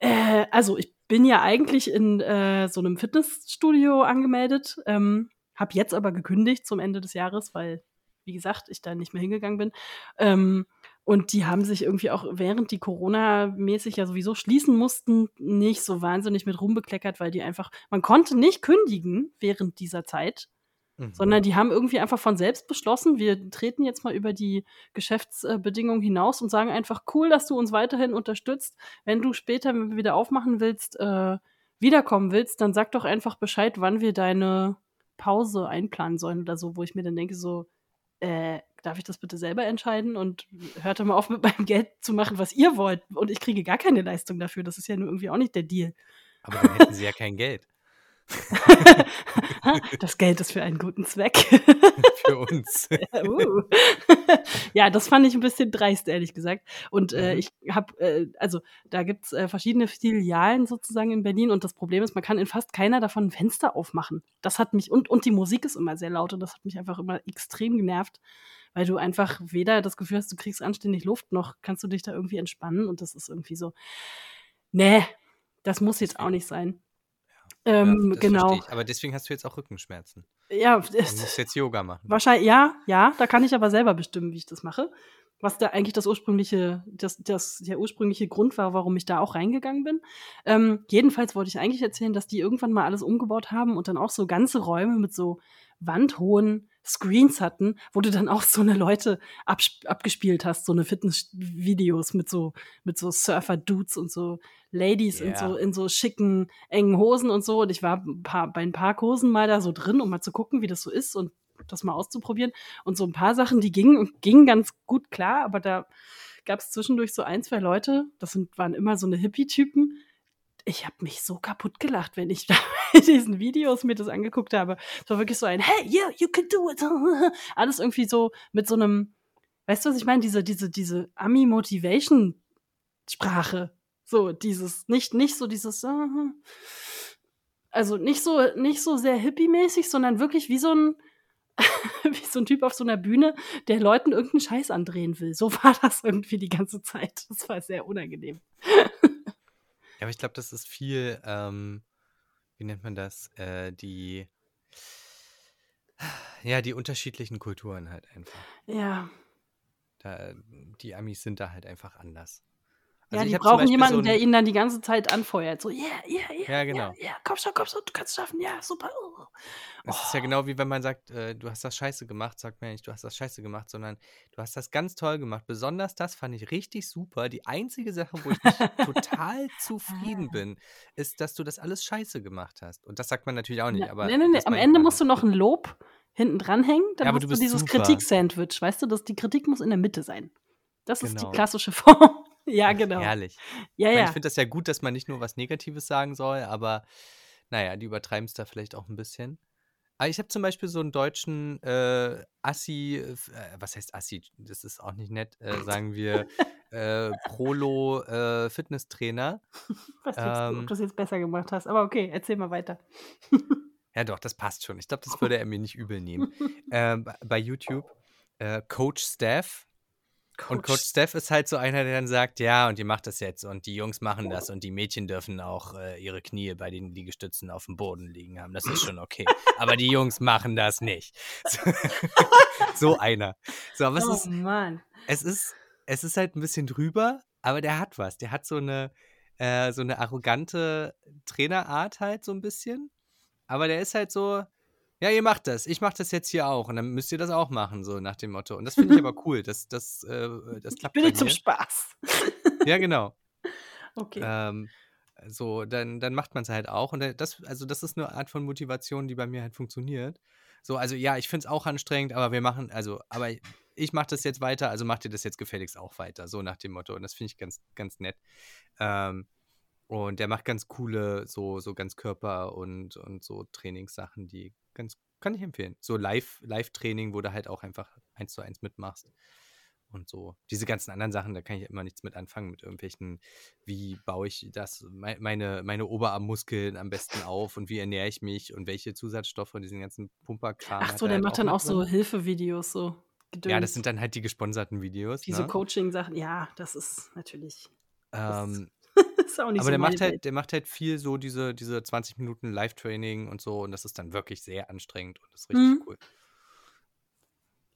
äh, also ich bin ja eigentlich in äh, so einem Fitnessstudio angemeldet, ähm, habe jetzt aber gekündigt zum Ende des Jahres, weil, wie gesagt, ich da nicht mehr hingegangen bin. Ähm, und die haben sich irgendwie auch, während die Corona-mäßig ja sowieso schließen mussten, nicht so wahnsinnig mit rumbekleckert, weil die einfach, man konnte nicht kündigen während dieser Zeit, mhm. sondern die haben irgendwie einfach von selbst beschlossen, wir treten jetzt mal über die Geschäftsbedingungen hinaus und sagen einfach, cool, dass du uns weiterhin unterstützt. Wenn du später wieder aufmachen willst, äh, wiederkommen willst, dann sag doch einfach Bescheid, wann wir deine Pause einplanen sollen oder so, wo ich mir dann denke, so, äh, darf ich das bitte selber entscheiden und hört mal auf (laughs) mit meinem Geld zu machen, was ihr wollt. Und ich kriege gar keine Leistung dafür. Das ist ja nur irgendwie auch nicht der Deal. Aber dann hätten sie ja kein Geld. (laughs) das Geld ist für einen guten Zweck. (laughs) für uns. (laughs) uh. ja, das fand ich ein bisschen dreist, ehrlich gesagt. Und äh, mhm. ich habe, äh, also da gibt es äh, verschiedene Filialen sozusagen in Berlin und das Problem ist, man kann in fast keiner davon ein Fenster aufmachen. Das hat mich, und, und die Musik ist immer sehr laut und das hat mich einfach immer extrem genervt weil du einfach weder das Gefühl hast, du kriegst anständig Luft, noch kannst du dich da irgendwie entspannen und das ist irgendwie so, nee, das muss jetzt auch nicht sein. Ja, ähm, genau. Aber deswegen hast du jetzt auch Rückenschmerzen. Ja, du musst jetzt Yoga machen. Wahrscheinlich, ja, ja, da kann ich aber selber bestimmen, wie ich das mache. Was da eigentlich das ursprüngliche, das, das, der ursprüngliche Grund war, warum ich da auch reingegangen bin. Ähm, jedenfalls wollte ich eigentlich erzählen, dass die irgendwann mal alles umgebaut haben und dann auch so ganze Räume mit so wandhohen Screens hatten, wo du dann auch so eine Leute ab, abgespielt hast, so eine Fitnessvideos mit so mit so Surfer-Dudes und so Ladies yeah. in so in so schicken engen Hosen und so. Und ich war ein paar, bei ein paar Kursen mal da so drin, um mal zu gucken, wie das so ist und das mal auszuprobieren. Und so ein paar Sachen, die gingen und gingen ganz gut klar, aber da gab es zwischendurch so ein, zwei Leute, das sind, waren immer so eine Hippie-Typen, ich habe mich so kaputt gelacht, wenn ich (laughs) in diesen Videos mir das angeguckt habe. Es war wirklich so ein Hey, yeah, you can do it. (laughs) Alles irgendwie so mit so einem, weißt du, was ich meine? Diese, diese, diese Ami-Motivation-Sprache. So, dieses, nicht, nicht so dieses, also nicht so, nicht so sehr hippie-mäßig, sondern wirklich wie so ein, (laughs) wie so ein Typ auf so einer Bühne, der Leuten irgendeinen Scheiß andrehen will. So war das irgendwie die ganze Zeit. Das war sehr unangenehm. Ja, aber ich glaube, das ist viel, ähm, wie nennt man das? Äh, die, ja, die unterschiedlichen Kulturen halt einfach. Ja. Da, die Amis sind da halt einfach anders. Also ja, die brauchen jemanden, so der ihnen dann die ganze Zeit anfeuert. So, yeah, yeah, yeah. Ja, genau. Yeah, yeah, komm schon, komm schon, du kannst es schaffen, ja, super. Oh. Das ist ja genau wie wenn man sagt, äh, du hast das scheiße gemacht, sagt man nicht, du hast das scheiße gemacht, sondern du hast das ganz toll gemacht. Besonders das fand ich richtig super. Die einzige Sache, wo ich (laughs) total zufrieden ah. bin, ist, dass du das alles scheiße gemacht hast. Und das sagt man natürlich auch nicht. Na, aber nee, nee, nee. Am Ende musst du noch ein Lob hinten dranhängen. Dann ja, aber hast du, du dieses Kritik-Sandwich. Weißt du, dass die Kritik muss in der Mitte sein. Das genau. ist die genau. klassische (laughs) Form. Ja, genau. Herrlich. Ja, ich, ja. ich finde das ja gut, dass man nicht nur was Negatives sagen soll, aber naja, die übertreiben es da vielleicht auch ein bisschen. Aber ich habe zum Beispiel so einen deutschen äh, Assi, äh, was heißt Assi? Das ist auch nicht nett, äh, sagen wir äh, Prolo äh, Fitnesstrainer. (laughs) Was ähm, du, ob du das jetzt besser gemacht hast? Aber okay, erzähl mal weiter. (laughs) ja, doch, das passt schon. Ich glaube, das würde er mir nicht übel nehmen. ähm, bei YouTube. Äh, Coach Staff, Coach. Und Coach Steph ist halt so einer, der dann sagt, ja, und ihr macht das jetzt und die Jungs machen das und die Mädchen dürfen auch äh, ihre Knie bei den Liegestützen auf dem Boden liegen haben. Das ist schon okay. aber die Jungs machen das nicht. So, (laughs) so einer. So, aber es oh, ist, Mann. Es ist, es ist halt ein bisschen drüber, aber der hat was. Der hat so eine, äh, so eine arrogante Trainerart halt so ein bisschen. Aber der ist halt so, ja, ihr macht das. Ich mache das jetzt hier auch. Und dann müsst ihr das auch machen, so nach dem Motto. Und das finde ich aber cool. Das, das, äh, das klappt. Ich bin zum Spaß. ja, genau. (laughs) Okay. Ähm, so, dann, dann macht man es halt auch. Und das, also das ist eine Art von Motivation, die bei mir halt funktioniert. So, also ja, ich finde es auch anstrengend, aber wir machen, also, aber ich mache das jetzt weiter, also macht ihr das jetzt gefälligst auch weiter, so nach dem Motto. Und das finde ich ganz, ganz nett. Ähm, und der macht ganz coole, so, so ganz Körper- und, und so Trainingssachen, die ganz, kann ich empfehlen. So Live, Live-Training, wo du halt auch einfach eins zu eins mitmachst. Und so. Diese ganzen anderen Sachen, da kann ich immer nichts mit anfangen, mit irgendwelchen, wie baue ich das, meine, meine Oberarmmuskeln am besten auf und wie ernähre ich mich und welche Zusatzstoffe und diesen ganzen Pumperkram. Ach so, der halt macht dann auch so. Hilfevideos, so. Gedöns. Ja, das sind dann halt die gesponserten Videos. diese ne? Coaching-Sachen. Ja, das ist natürlich. Ähm, ist auch nicht aber so der macht Welt. halt, der macht halt viel so diese, diese 20 Minuten Live-Training und so und das ist dann wirklich sehr anstrengend und das ist richtig Mhm. cool.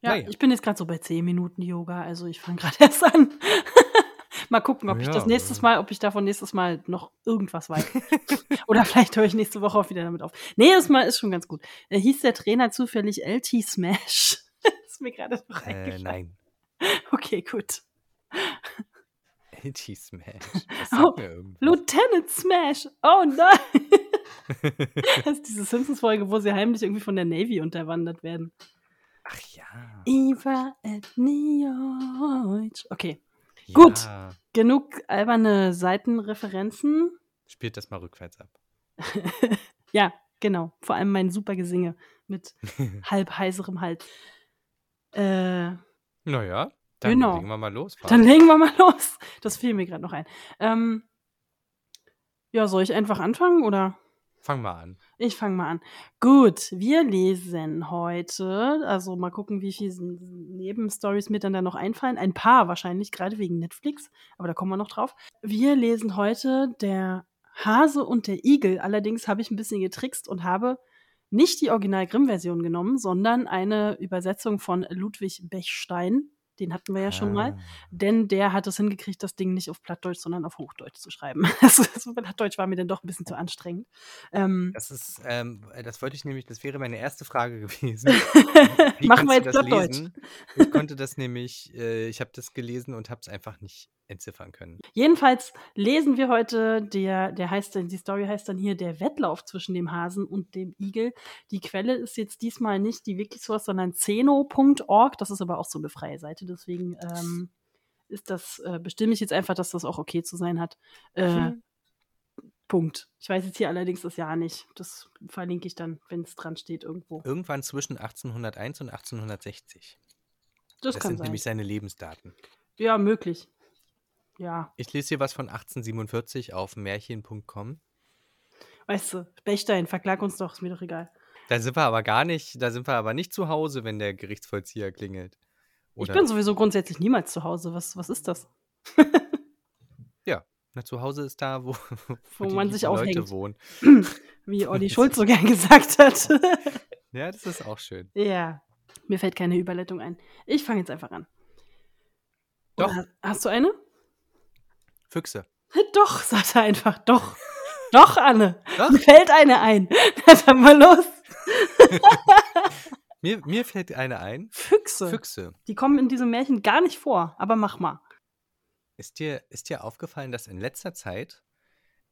Ja, Naja. ich bin jetzt gerade so bei 10 Minuten Yoga, also ich fange (laughs) gerade erst an. mal gucken, ob ich das Ja, nächstes. Mal, ob ich davon nächstes Mal noch irgendwas weiß. (laughs) Oder vielleicht höre ich nächste Woche auch wieder damit auf. Nee, das Mal ist schon ganz gut. Äh, hieß der Trainer zufällig LT Smash? (laughs) ist mir gerade noch Äh, nein. Okay, gut. LT Smash. Oh. Lieutenant Smash! Oh nein! (laughs) das ist diese Simpsons-Folge, wo sie heimlich irgendwie von der Navy unterwandert werden. Ach ja. Eva et Neutsch. Okay, Gut. Ja. genug alberne Seitenreferenzen. Spielt das mal rückwärts ab. (laughs) Ja, genau. Vor allem mein super Gesinge mit (laughs) halb heiserem Hals. Äh, Naja, dann Genau. legen wir mal los. dann legen wir mal los. Das fiel mir gerade noch ein. Ähm, ja, soll ich einfach anfangen oder? Fang mal an. Ich fange mal an. Gut, wir lesen heute, also mal gucken, wie viele Nebenstories mir dann da noch einfallen. Ein paar wahrscheinlich, gerade wegen Netflix, aber da kommen wir noch drauf. Wir lesen heute der Hase und der Igel. Allerdings habe ich ein bisschen getrickst und habe nicht die Original Grimm-Version genommen, sondern eine Übersetzung von Ludwig Bechstein. Den hatten wir ja schon mal. Ah. Denn der hat es hingekriegt, das Ding nicht auf Plattdeutsch, sondern auf Hochdeutsch zu schreiben. (laughs) Das, das Plattdeutsch war mir dann doch ein bisschen zu anstrengend. Ähm, Das ist, ähm, das wollte ich nämlich, das wäre meine erste Frage (laughs) gewesen. (laughs) Machen wir jetzt Plattdeutsch. lesen? Ich konnte das nämlich, äh, ich habe das gelesen und habe es einfach nicht entziffern können. Jedenfalls lesen wir heute, der, der heißt dann, die Story heißt dann hier der Wettlauf zwischen dem Hasen und dem Igel. Die Quelle ist jetzt diesmal nicht die Wikisource, sondern zeno.org. Das ist aber auch so eine freie Seite, deswegen ähm, ist das, äh, bestimme ich jetzt einfach, dass das auch okay zu sein hat. Äh, Hm. Punkt. Ich weiß jetzt hier allerdings das Jahr nicht. Das verlinke ich dann, wenn es dran steht irgendwo. Irgendwann zwischen 1801 und 1860. Das, Das, kann sind sein. nämlich seine Lebensdaten. Ja, möglich. Ja, Ich lese hier was von 1847 auf märchen.com. weißt du, Bechstein, verklag uns doch, ist mir doch egal. Da sind wir aber gar nicht, da sind wir aber nicht zu Hause, wenn der Gerichtsvollzieher klingelt. Ich Oder, bin sowieso grundsätzlich niemals zu Hause. Was, was ist das? (laughs) ja, na, zu Hause ist da, wo, (laughs) Wo die man sich Leute aufhängt. wohnen. (clears throat) Wie Olli (laughs) Schulz so gern gesagt hat. Ja, das ist auch schön. ja, mir fällt keine Überleitung ein. Ich fange jetzt einfach an. Doch. Oder hast du eine? Füchse. (laughs) Doch, sagt er einfach. Doch. Doch, Anne. Doch. Mir fällt eine ein. (laughs) Dann mal los. (laughs) Mir, mir fällt eine ein. Füchse. Füchse. Die kommen in diesem Märchen gar nicht vor, aber mach mal. Ist dir, ist dir aufgefallen, dass in letzter Zeit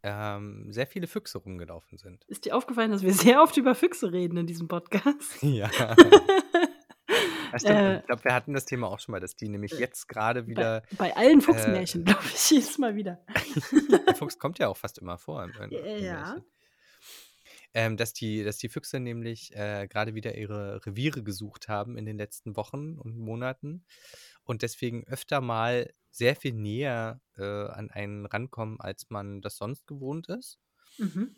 ähm, sehr viele Füchse rumgelaufen sind? Ist dir aufgefallen, dass wir sehr oft über Füchse reden in diesem Podcast? Ja. Ja, stimmt. Äh, ich glaube, wir hatten das Thema auch schon mal, dass die nämlich jetzt gerade wieder. Bei allen Fuchsmärchen, (laughs) glaube ich, jedes Mal wieder. (laughs) Der Fuchs kommt ja auch fast immer vor. Im, im, Ja. Ähm, dass, die, dass die Füchse nämlich äh, gerade wieder ihre Reviere gesucht haben in den letzten Wochen und Monaten und deswegen öfter mal sehr viel näher äh, an einen rankommen, als man das sonst gewohnt ist. Mhm.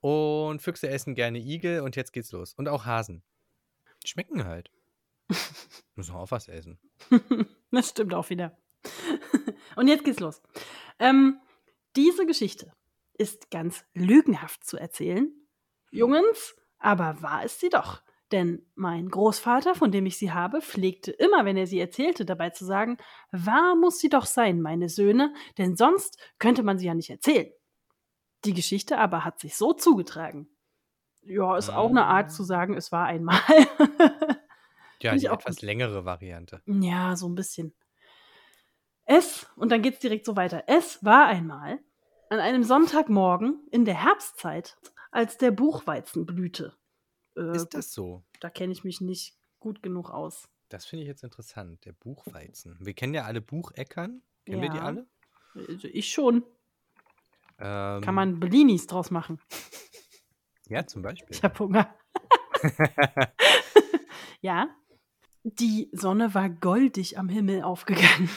Und Füchse essen gerne Igel und jetzt geht's los. Und auch Hasen. Schmecken halt. (laughs) Müssen auch was essen. (laughs) das stimmt auch wieder. (laughs) Und jetzt geht's los. Ähm, diese Geschichte ist ganz lügenhaft zu erzählen. Jungens, aber wahr ist sie doch. Denn mein Großvater, von dem ich sie habe, pflegte immer, wenn er sie erzählte, dabei zu sagen, wahr muss sie doch sein, meine Söhne, denn sonst könnte man sie ja nicht erzählen. Die Geschichte aber hat sich so zugetragen. Ja, ist auch eine Art zu sagen, es war einmal. Ja, die etwas gut. längere Variante. Ja, so ein bisschen. Es, und dann geht's direkt so weiter. Es war einmal an einem Sonntagmorgen in der Herbstzeit, als der Buchweizen blühte. äh, Ist das so? da kenne ich mich nicht gut genug aus. Das finde ich jetzt interessant. Der Buchweizen. Wir kennen ja alle Bucheckern. Kennen wir die Ja. alle? Also ich schon. Ähm, Kann man Bellinis draus machen. (laughs) Ja, zum Beispiel. Ich habe Hunger. (laughs) (laughs) ja. Die Sonne war goldig am Himmel aufgegangen.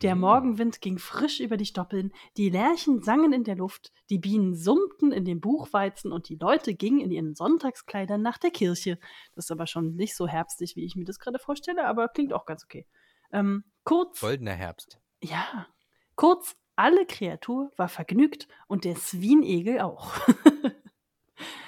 Der Mm. Morgenwind ging frisch über die Stoppeln, die Lerchen sangen in der Luft, die Bienen summten in den Buchweizen und die Leute gingen in ihren Sonntagskleidern nach der Kirche. Das ist aber schon nicht so herbstlich, wie ich mir das gerade vorstelle, aber klingt auch ganz okay. Ähm, kurz, Goldener Herbst. ja, kurz, alle Kreatur war vergnügt und der Swinegel auch. Äh, (laughs)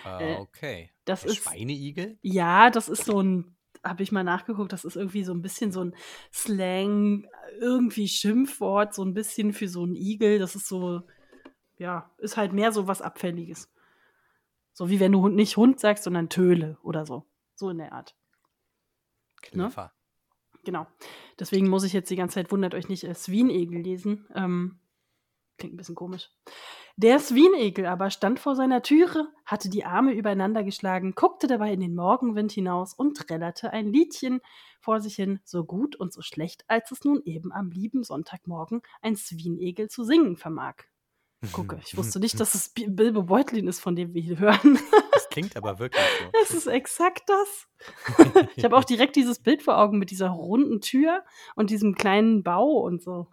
Äh, okay. das Der ist- Schweineigel? Ja, das ist so ein, habe ich mal nachgeguckt, das ist irgendwie so ein bisschen so ein Slang, irgendwie Schimpfwort, so ein bisschen für so einen Igel. Das ist so, ja, ist halt mehr so was Abfälliges. So wie wenn du Hund- nicht Hund sagst, sondern Töle oder so. So in der Art. Ne? Kliffer. Genau. Deswegen muss ich jetzt die ganze Zeit, wundert euch nicht, äh, Swinegel lesen. Ähm, klingt ein bisschen komisch. Der Swinegel aber stand vor seiner Türe, hatte die Arme übereinander geschlagen, guckte dabei in den Morgenwind hinaus und trällerte ein Liedchen vor sich hin, so gut und so schlecht, als es nun eben am lieben Sonntagmorgen ein Swinegel zu singen vermag. Gucke, ich wusste nicht, dass es Bi- Bilbo Beutlin ist, von dem wir hier hören. Das klingt aber wirklich so. (laughs) Das ist exakt das. Ich habe auch direkt dieses Bild vor Augen mit dieser runden Tür und diesem kleinen Bau und so.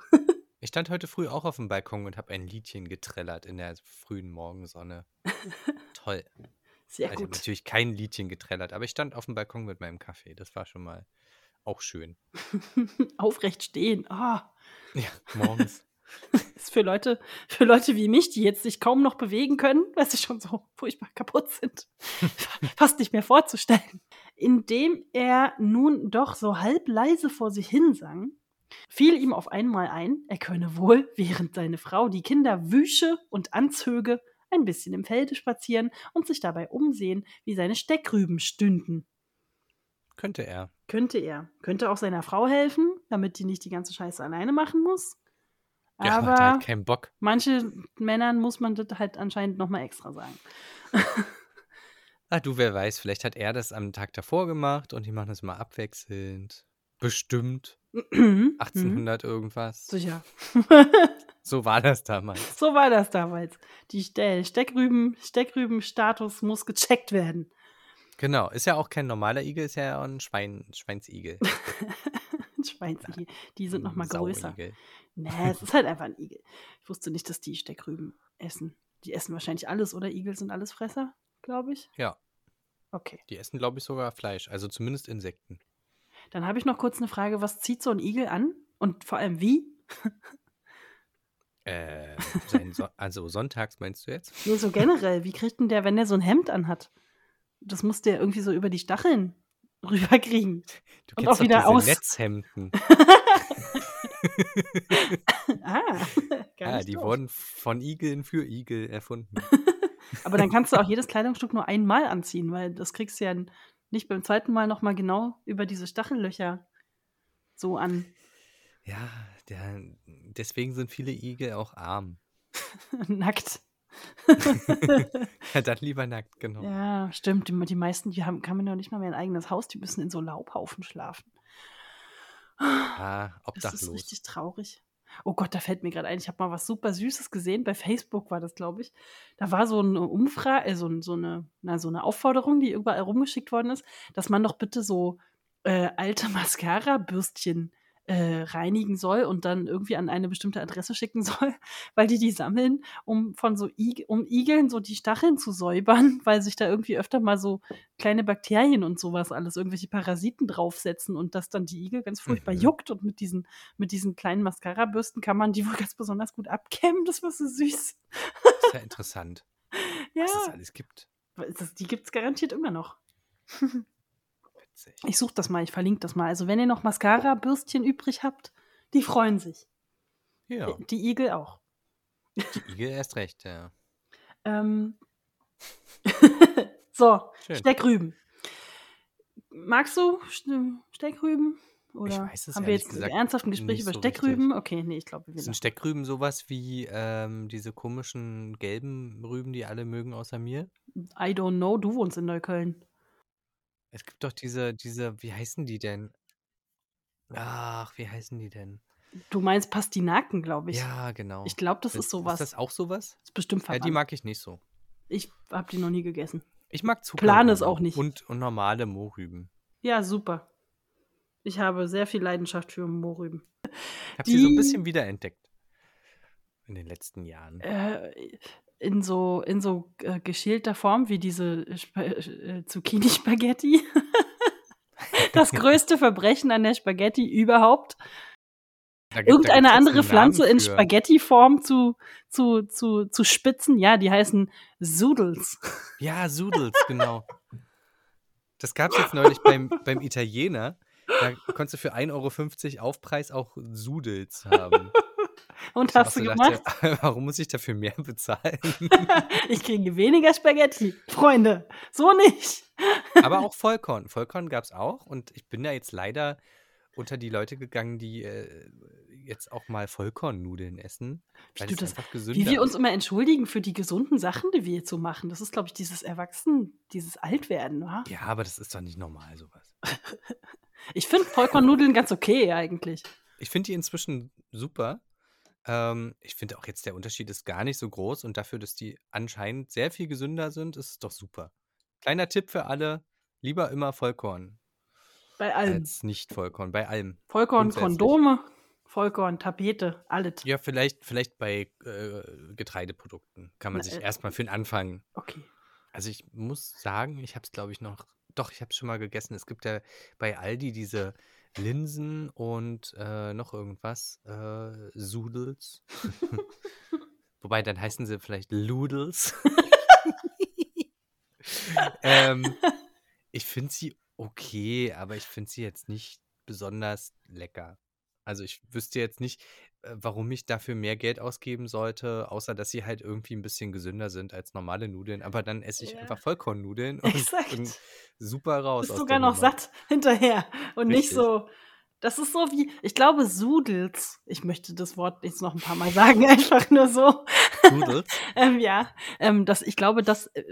Ich stand heute früh auch auf dem Balkon und habe ein Liedchen getrellert in der frühen Morgensonne. Toll. Sehr Also ich habe gut. natürlich kein Liedchen getrellert, aber ich stand auf dem Balkon mit meinem Kaffee. Das war schon mal auch schön. (laughs) Aufrecht stehen. Ah, Ja, morgens. (laughs) ist für Leute, für Leute wie mich, die jetzt sich kaum noch bewegen können, weil sie schon so furchtbar kaputt sind, (laughs) fast nicht mehr vorzustellen. Indem er nun doch so halb leise vor sich hin sang, fiel ihm auf einmal ein, er könne wohl, während seine Frau die Kinder wüsche und anzöge, ein bisschen im Felde spazieren und sich dabei umsehen, wie seine Steckrüben stünden. Könnte er. Könnte er. Könnte auch seiner Frau helfen, damit die nicht die ganze Scheiße alleine machen muss. Ja, Aber hat halt keinen Bock. manche Männern muss man das halt anscheinend nochmal extra sagen. Ah, du, wer weiß, vielleicht hat er das am Tag davor gemacht und die machen das mal abwechselnd. Bestimmt. Mhm. 1800 irgendwas. Sicher. (laughs) So war das damals. so war das damals. Die Ste Steckrüben, Steckrüben-Status muss gecheckt werden. Genau. Ist ja auch kein normaler Igel, ist ja ein Schwein, Schweinsigel. (laughs) Schweinsigel. Die sind nochmal Ein größer. Nee, es ist halt einfach ein Igel. Ich wusste nicht, dass die Steckrüben essen. Die essen wahrscheinlich alles, oder? Igel sind alles Fresser, glaube ich. Ja, Okay. die essen, glaube ich, sogar Fleisch. Also zumindest Insekten. Dann habe ich noch kurz eine Frage. Was zieht so ein Igel an? Und vor allem wie? (laughs) Äh, so also sonntags meinst du jetzt? Nee, so generell. Wie kriegt denn der, wenn der so ein Hemd anhat? Das muss der irgendwie so über die Stacheln rüberkriegen. Du Und kennst auch wieder diese aus. Netzhemden. (laughs) (laughs) Ah, Ah, die doof. wurden von Igeln für Igel erfunden. Aber dann kannst du auch jedes Kleidungsstück nur einmal anziehen, weil das kriegst du ja nicht beim zweiten Mal nochmal genau über diese Stachellöcher so an. Ja, der, deswegen sind viele Igel auch arm. (laughs) Nackt. (laughs) Ja, dann lieber nackt, genau. Ja, stimmt. Die, die meisten, die haben, haben ja noch nicht mal mehr ein eigenes Haus, die müssen in so Laubhaufen schlafen. Ah, Das ist obdachlos. richtig traurig. Oh Gott, da fällt mir gerade ein, ich habe mal was super Süßes gesehen. Bei Facebook war das, glaube ich. Da war so eine Umfrage, äh, so, so, eine, na, so eine Aufforderung, die überall rumgeschickt worden ist, dass man doch bitte so äh, alte (laughs) Mascara-Bürstchen äh, reinigen soll und dann irgendwie an eine bestimmte Adresse schicken (laughs) soll, weil die die sammeln, um von so I um Igeln so die Stacheln zu säubern, (laughs) weil sich da irgendwie öfter mal so kleine Bakterien und sowas alles, irgendwelche Parasiten draufsetzen und das dann die Igel ganz furchtbar Mhm. juckt und mit diesen, mit diesen kleinen Mascara-Bürsten kann man die wohl ganz besonders gut abkämmen. Das war so süß. Ist ja (laughs) interessant, Ja, was es alles gibt. das, die gibt es garantiert immer noch. Witzig. Ich suche das mal, ich verlinke das mal. Also wenn ihr noch Mascara-Bürstchen übrig habt, die freuen sich. Ja, Die Igel auch. die Igel erst recht, ja. Ähm. (laughs) so, Schön. Steckrüben. Magst du St- Steckrüben? Oder weiß es haben wir jetzt gesagt ernsthaft ein Gespräch über so Steckrüben? Okay, nee, ich glaube, wir Sind. Steckrüben sowas wie ähm, diese komischen gelben Rüben, die alle mögen außer mir? I don't know, du wohnst in Neukölln. Es gibt doch diese, diese, wie heißen die denn? Ach, wie heißen die denn? Du meinst Pastinaken, glaube ich. Ja, genau. Ich glaube, das Ist- ist sowas. Ist das auch sowas? ist bestimmt Ja, verwandt. die mag ich nicht so. ich habe die noch nie gegessen. Ich mag Zucker. Plane es auch nicht. Und, und normale Mohrrüben. Ja, super. Ich habe sehr viel Leidenschaft für Mohrrüben. Ich habe sie so ein bisschen wiederentdeckt. In den letzten Jahren. Äh, in so, in so äh, geschälter Form wie diese Sp äh, Zucchini-Spaghetti. (laughs) das größte Verbrechen an der Spaghetti überhaupt. Gibt- Irgendeine andere Pflanze in. Spaghetti-Form zu, zu, zu, zu spitzen. Ja, die heißen Zoodles. Ja, Sudels, genau. Das gab es jetzt neulich beim, beim Italiener. Da konntest du für 1,50 Euro Aufpreis auch Sudels haben. Und hast du gemacht? dachte, (laughs) warum muss ich dafür mehr bezahlen? (laughs) Ich kriege weniger Spaghetti. Freunde, so nicht. Aber auch Vollkorn. Vollkorn gab es auch. Und ich bin da jetzt leider unter die Leute gegangen, die äh, jetzt auch mal Vollkornnudeln essen. Wie du das- Wie wir uns immer entschuldigen für die gesunden Sachen, die wir jetzt so machen. Das ist, glaube ich, dieses Erwachsen, dieses Altwerden, wa? Ja, aber das ist doch nicht normal, sowas. (laughs) Ich finde Vollkornnudeln ganz okay eigentlich. Ich finde die inzwischen super. Ähm, ich finde auch jetzt der Unterschied ist gar nicht so groß und dafür, dass die anscheinend sehr viel gesünder sind, ist es doch super. Kleiner Tipp für alle: lieber immer Vollkorn Bei allem. als nicht Vollkorn, bei allem. Vollkorn. Kondome, Vollkorn Tapete, alles. Ja, vielleicht, vielleicht bei äh, Getreideprodukten kann man Na, sich äh, erstmal für den Anfang. Okay. Also ich muss sagen, ich habe es glaube ich noch, doch, ich habe es schon mal gegessen. Es gibt ja bei Aldi diese Linsen und äh, noch irgendwas, äh, Sudels. (laughs) Wobei, dann heißen sie vielleicht Ludels. (laughs) ähm, ich finde sie okay, aber ich finde sie jetzt nicht besonders lecker. Also ich wüsste jetzt nicht, äh, warum ich dafür mehr Geld ausgeben sollte, außer dass sie halt irgendwie ein bisschen gesünder sind als normale Nudeln. Aber dann esse ich Ja. einfach Vollkornnudeln (laughs) und bin super raus. Bist sogar noch Nummer. satt (laughs) hinterher. Und nicht Richtig. so. Das ist so wie, ich glaube, Sudels. Ich möchte das Wort jetzt noch ein paar Mal sagen, (laughs) einfach nur so. Nudels? Ähm, ja, ähm, das, ich glaube, dass äh,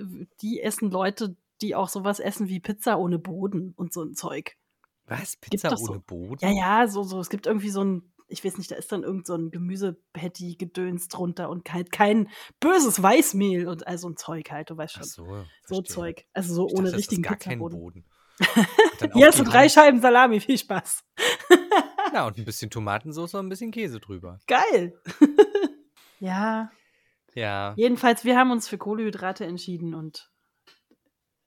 die essen Leute, die auch sowas essen wie Pizza ohne Boden und so ein Zeug. Was? Pizza doch so- ohne Boden? Ja, ja, so, so. Es gibt irgendwie so ein, ich weiß nicht, da ist dann irgend so ein Gemüsepatty-Gedöns drunter und halt kein böses Weißmehl und all so ein Zeug halt, du weißt Ach schon. so. so verstehe. Zeug. Also so Ich ohne dachte, das ist richtigen gar kein Pizzaboden. Boden. Hier hast du drei. Scheiben Salami, viel Spaß. (laughs) Ja, und ein bisschen Tomatensauce und ein bisschen Käse drüber. Geil. (laughs) ja, Ja. jedenfalls, wir haben uns für Kohlenhydrate entschieden und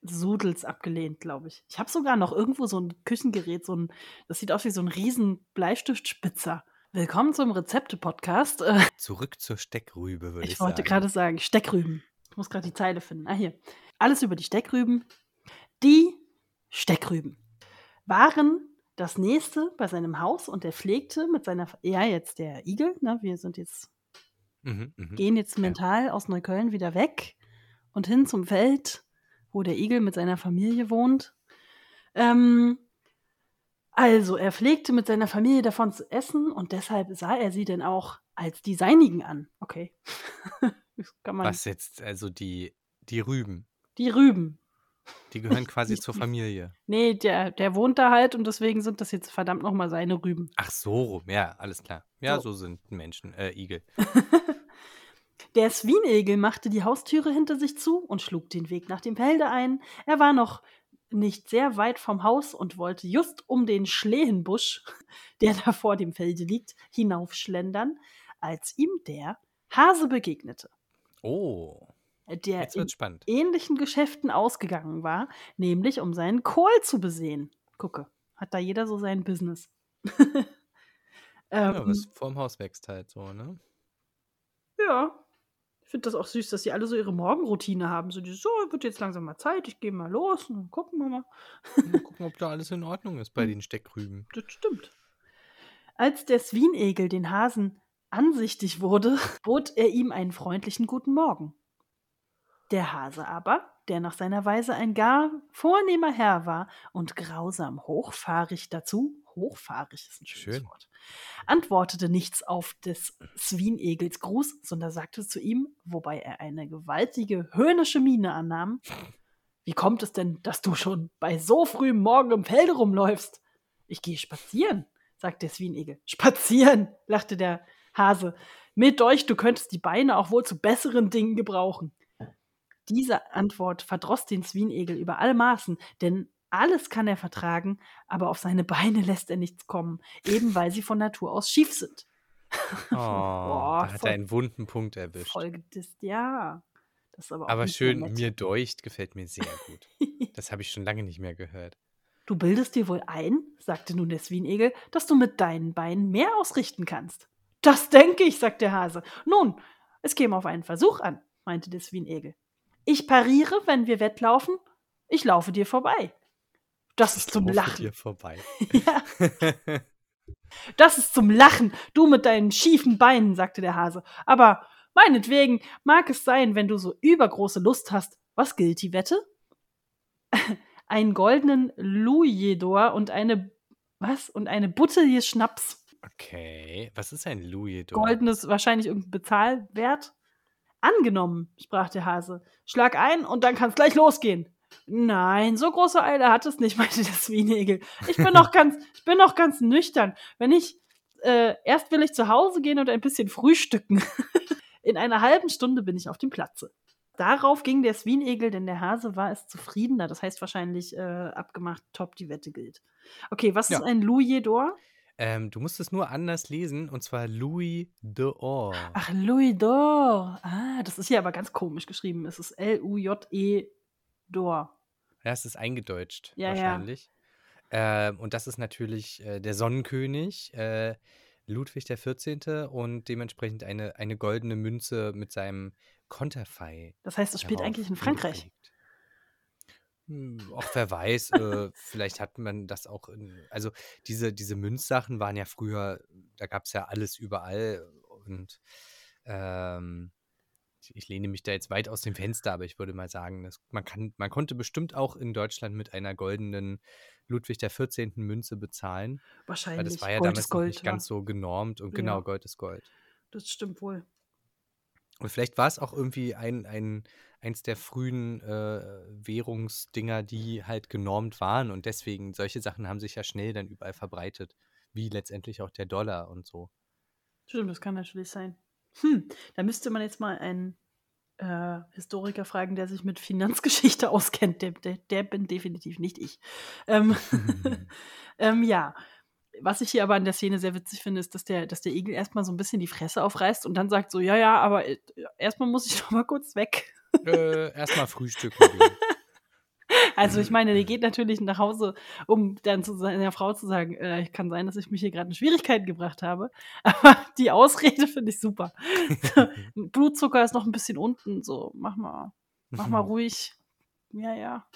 Sudels abgelehnt, glaube ich. Ich habe sogar noch irgendwo so ein Küchengerät, so ein, das sieht aus wie so ein riesen Bleistiftspitzer. Willkommen zum Rezepte-Podcast. Äh, Zurück zur Steckrübe, würde ich, ich wollte sagen. gerade sagen, Steckrüben. Ich muss gerade die Zeile finden. Ah, hier. Alles über die Steckrüben. Die Steckrüben waren das nächste bei seinem Haus und er pflegte mit seiner, ja, jetzt der Igel, ne, wir sind jetzt, Mhm, mhm. gehen jetzt mental aus Neukölln wieder weg und hin zum Feld, wo der Igel mit seiner Familie wohnt. Ähm, also, er pflegte mit seiner Familie davon zu essen und deshalb sah er sie denn auch als die seinigen an. Okay. (laughs) Was jetzt? Also die, die Rüben. Die Rüben. Die gehören quasi (laughs) zur Familie. Nee, der, der wohnt da halt und deswegen sind das jetzt verdammt nochmal seine Rüben. Ach so rum. Ja, alles klar. Ja, So. so, sind Menschen, äh, Igel. (laughs) Der Swinegel machte die Haustüre hinter sich zu und schlug den Weg nach dem Felde ein. Er war noch nicht sehr weit vom Haus und wollte just um den Schlehenbusch, (laughs) der da vor dem Felde liegt, hinaufschlendern, als ihm der Hase begegnete, Oh, der jetzt in spannend. ähnlichen Geschäften ausgegangen war, nämlich um seinen Kohl zu besehen. Gucke, hat da jeder so sein Business. (laughs) Ja, ähm, was vorm Haus wächst halt so, ne? Ja. Ich finde das auch süß, dass die alle so ihre Morgenroutine haben. So, die, so wird jetzt langsam mal Zeit, ich gehe mal los und dann gucken wir mal. Mal (laughs) gucken, ob da alles in Ordnung ist bei Hm. den Steckrüben. Das stimmt. Als der Swinegel den Hasen ansichtig wurde, (laughs) bot er ihm einen freundlichen guten Morgen. Der Hase aber, der nach seiner Weise ein gar vornehmer Herr war und grausam hochfahrig dazu, hochfahrig ist ein schönes Schön. Wort, antwortete nichts auf des Swinegels Gruß, sondern sagte zu ihm, wobei er eine gewaltige höhnische Miene annahm, (laughs) Wie kommt es denn, dass du schon bei so frühem Morgen im Felde rumläufst? Ich gehe spazieren, sagte der Swinegel. Spazieren, lachte der Hase. Mit euch, du könntest die Beine auch wohl zu besseren Dingen gebrauchen. Diese Antwort verdross den Swinegel über alle Maßen, denn alles kann er vertragen, aber auf seine Beine (laughs) lässt er nichts kommen, eben weil sie von Natur aus schief sind. (laughs) Oh, da hat voll, er einen wunden Punkt erwischt. voll gedisst, ja. Das ist aber auch Aber schön, nett. mir deucht gefällt mir sehr gut. (laughs) Das habe ich schon lange nicht mehr gehört. Du bildest dir wohl ein, sagte nun der Swinegel, dass du mit deinen Beinen mehr ausrichten kannst. Das denke ich, sagte der Hase. Nun, es käme auf einen Versuch an, meinte der Swinegel. Ich pariere, wenn wir wettlaufen, ich laufe dir vorbei. Das ist Ich zum laufe Lachen. dir vorbei. (laughs) Ja, das ist zum Lachen, du mit deinen schiefen Beinen, sagte der Hase. Aber meinetwegen mag es sein, wenn du so übergroße Lust hast. Was gilt die Wette? (laughs) Einen goldenen Louis-d'Or und eine, was? Und eine Bouteille Schnaps. Okay, was ist ein Louis d'Or? Goldenes, wahrscheinlich irgendein Bezahlwert. Angenommen, sprach der Hase. Schlag ein und dann kann's gleich losgehen. Nein, so große Eile hat es nicht, (laughs) meinte der Swinegel. Ich bin noch ganz, ich bin noch ganz nüchtern. Wenn ich, äh, erst will ich zu Hause gehen und ein bisschen frühstücken. (laughs) In einer halben Stunde bin ich auf dem Platze. Darauf ging der Swinegel, denn der Hase war es zufriedener. Das heißt wahrscheinlich äh, abgemacht, top, die Wette gilt. Okay, was ist Ja. ein Louis d'Or? Ähm, du musst es nur anders lesen, und zwar Louis d'Or. Ach, Louis d'Or. Ah, das ist hier aber ganz komisch geschrieben. Es ist L-U-J-E d'Or. Ja, es ist eingedeutscht, Ja, ja. wahrscheinlich. Ähm, und das ist natürlich äh, der Sonnenkönig, äh, Ludwig XIV. und dementsprechend eine, eine goldene Münze mit seinem Konterfei. Das heißt, es spielt eigentlich in Frankreich. hingelegt. Hm, Auch wer weiß, äh, vielleicht hat man das auch in, also diese, diese Münzsachen waren ja früher, da gab es ja alles überall und ähm, ich- lehne mich da jetzt weit aus dem Fenster, aber ich würde mal sagen, dass man kann, man konnte bestimmt auch in Deutschland mit einer goldenen Ludwig XIV. Münze bezahlen, weil Wahrscheinlich. das war ja Gold damals Gold. nicht ganz ja. so genormt und Ja. genau, Gold ist Gold. Das stimmt wohl. Und vielleicht war es auch irgendwie ein, ein, eins der frühen äh, Währungsdinger, die halt genormt waren und deswegen, solche Sachen haben sich ja schnell dann überall verbreitet, wie letztendlich auch der Dollar und so. Stimmt, das kann natürlich sein. Hm, da müsste man jetzt mal einen äh, Historiker fragen, der sich mit Finanzgeschichte (laughs) auskennt. Der, der, der bin definitiv nicht ich. Ähm, (laughs) (laughs) ähm, ja. Was ich hier aber an der Szene sehr witzig finde, ist, dass der, dass der Igel erstmal so ein bisschen die Fresse aufreißt und dann sagt so, ja, ja, aber äh, erstmal muss ich noch mal kurz weg. Äh, Erstmal frühstücken. (laughs) Also ich meine, der geht natürlich nach Hause, um dann zu seiner Frau zu sagen, äh, kann sein, dass ich mich hier gerade in Schwierigkeiten gebracht habe. (laughs) Aber die Ausrede finde ich super. (laughs) Blutzucker ist noch ein bisschen unten, so mach mal, mach mal ruhig. Ja, ja.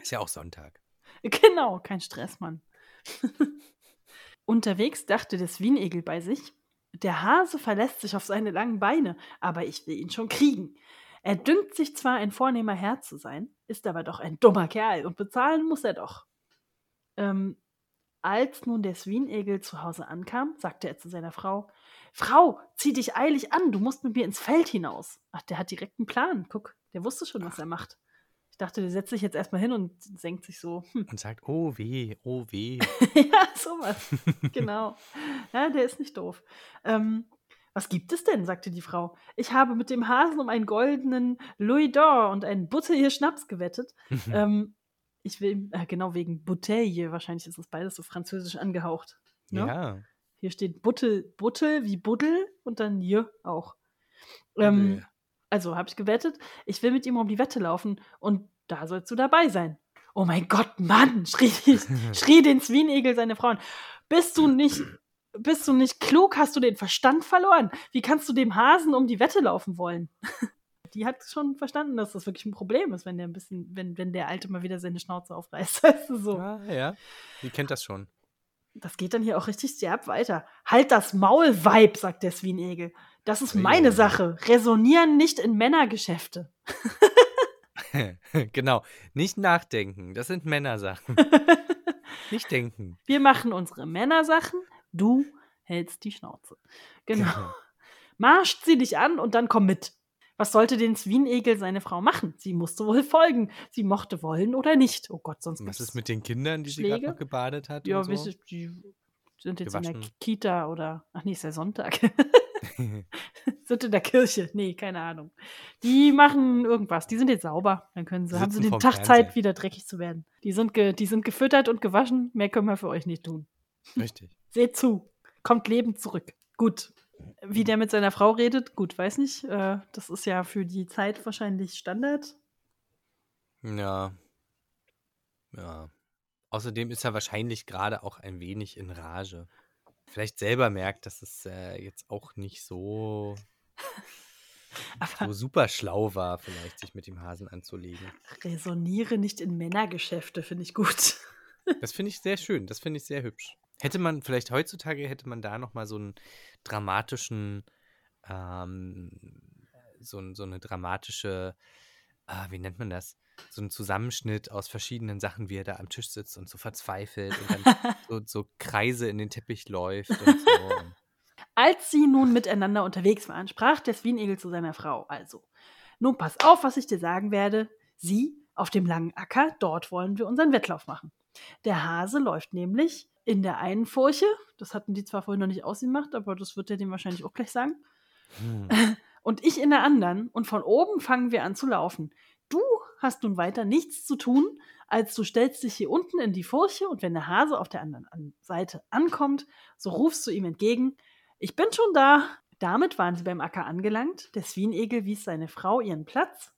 Ist ja auch Sonntag. Genau, kein Stress, Mann. Unterwegs dachte der Swinegel bei sich, der Hase verlässt sich auf seine langen Beine, aber ich will ihn schon kriegen. Er dünkt sich zwar ein vornehmer Herr zu sein, ist aber doch ein dummer Kerl und bezahlen muss er doch. Ähm, als nun der Swinegel zu Hause ankam, sagte er zu seiner Frau, Frau, zieh dich eilig an, du musst mit mir ins Feld hinaus. Ach, der hat direkt einen Plan. Guck, der wusste schon, was er macht. Ich dachte, der setzt sich jetzt erstmal hin und senkt sich so, hm, Und sagt, oh weh, oh weh. (laughs) ja, sowas. Genau. Ja, der ist nicht doof. Ähm, was gibt es denn? sagte die Frau. Ich habe mit dem Hasen um einen goldenen Louis d'Or und einen Bouteille Schnaps gewettet. (laughs) ähm, ich will, äh, genau wegen Bouteille, wahrscheinlich ist das beides so französisch angehaucht. Ne? ja. Hier steht Buttel, Buttel wie Buddel und dann je auch. Ähm, also habe ich gewettet, ich will mit ihm um die Wette laufen und da sollst du dabei sein. Oh mein Gott, Mann, schrie, (laughs) schrie den Swinegel seine Frauen. Bist du nicht, bist du nicht klug? Hast du den Verstand verloren? Wie kannst du dem Hasen um die Wette laufen wollen? (laughs) Die hat schon verstanden, dass das wirklich ein Problem ist, wenn der ein bisschen, wenn, wenn der Alte mal wieder seine Schnauze aufreißt. (laughs) Weißt du, so. Ah, ja, die kennt das schon. Das geht dann hier auch richtig derb weiter. Halt das Maul, Weib, sagt der Swinegel. Das ist meine ui. Sache. Resonieren nicht in Männergeschäfte. (laughs) genau, nicht nachdenken, das sind Männersachen. nicht denken. Wir machen unsere Männersachen, du hältst die Schnauze. Genau. (laughs) Marsch, zieh dich an und dann komm mit. Was sollte den Swinegel seine Frau machen? Sie musste wohl folgen. Sie mochte wollen oder nicht. Oh Gott, sonst Was ist mit den Kindern, die sie gerade noch gebadet hat? Ja, so? so? die sind jetzt in Gewaschen. der Kita oder. Ach nee, ist ja Sonntag. (laughs) (laughs) sind in der Kirche. Nee, keine Ahnung. Die machen irgendwas. Die sind jetzt sauber. Dann können sie, haben sie den Tag. Zeit, wieder dreckig zu werden. Die sind, die sind gefüttert und gewaschen. Mehr können wir für euch nicht tun. Richtig. Seht zu. Kommt lebend zurück. Gut. Wie der mit seiner Frau redet, gut, weiß nicht. Äh, das ist ja für die Zeit wahrscheinlich Standard. Ja. Ja. Außerdem ist er wahrscheinlich gerade auch ein wenig in Rage. Vielleicht selber merkt, dass es äh, jetzt auch nicht so, (laughs) so super schlau war, vielleicht sich mit dem Hasen anzulegen. resoniere nicht in Männergeschäfte, finde ich gut. Das finde ich sehr schön, das finde ich sehr hübsch. Hätte man, vielleicht heutzutage hätte man da nochmal so einen dramatischen, ähm, so, so eine dramatische, ah, wie nennt man das? So einen Zusammenschnitt aus verschiedenen Sachen, wie er da am Tisch sitzt und so verzweifelt und dann (laughs) so, so Kreise in den Teppich läuft und so. Als sie nun miteinander unterwegs waren, sprach der Swinegel zu seiner Frau. Also, nun pass auf, was ich dir sagen werde. Sie auf dem langen Acker, dort wollen wir unseren Wettlauf machen. Der Hase läuft nämlich in der einen Furche, das hatten die zwar vorhin noch nicht ausgemacht, aber das wird er dem wahrscheinlich auch gleich sagen, Hm. (laughs) und ich in der anderen und von oben fangen wir an zu laufen. Du hast nun weiter nichts zu tun, als du stellst dich hier unten in die Furche und wenn der Hase auf der anderen an- Seite ankommt, so rufst du ihm entgegen, ich bin schon da. Damit waren sie beim Acker angelangt. Der Swinegel wies seine Frau ihren Platz,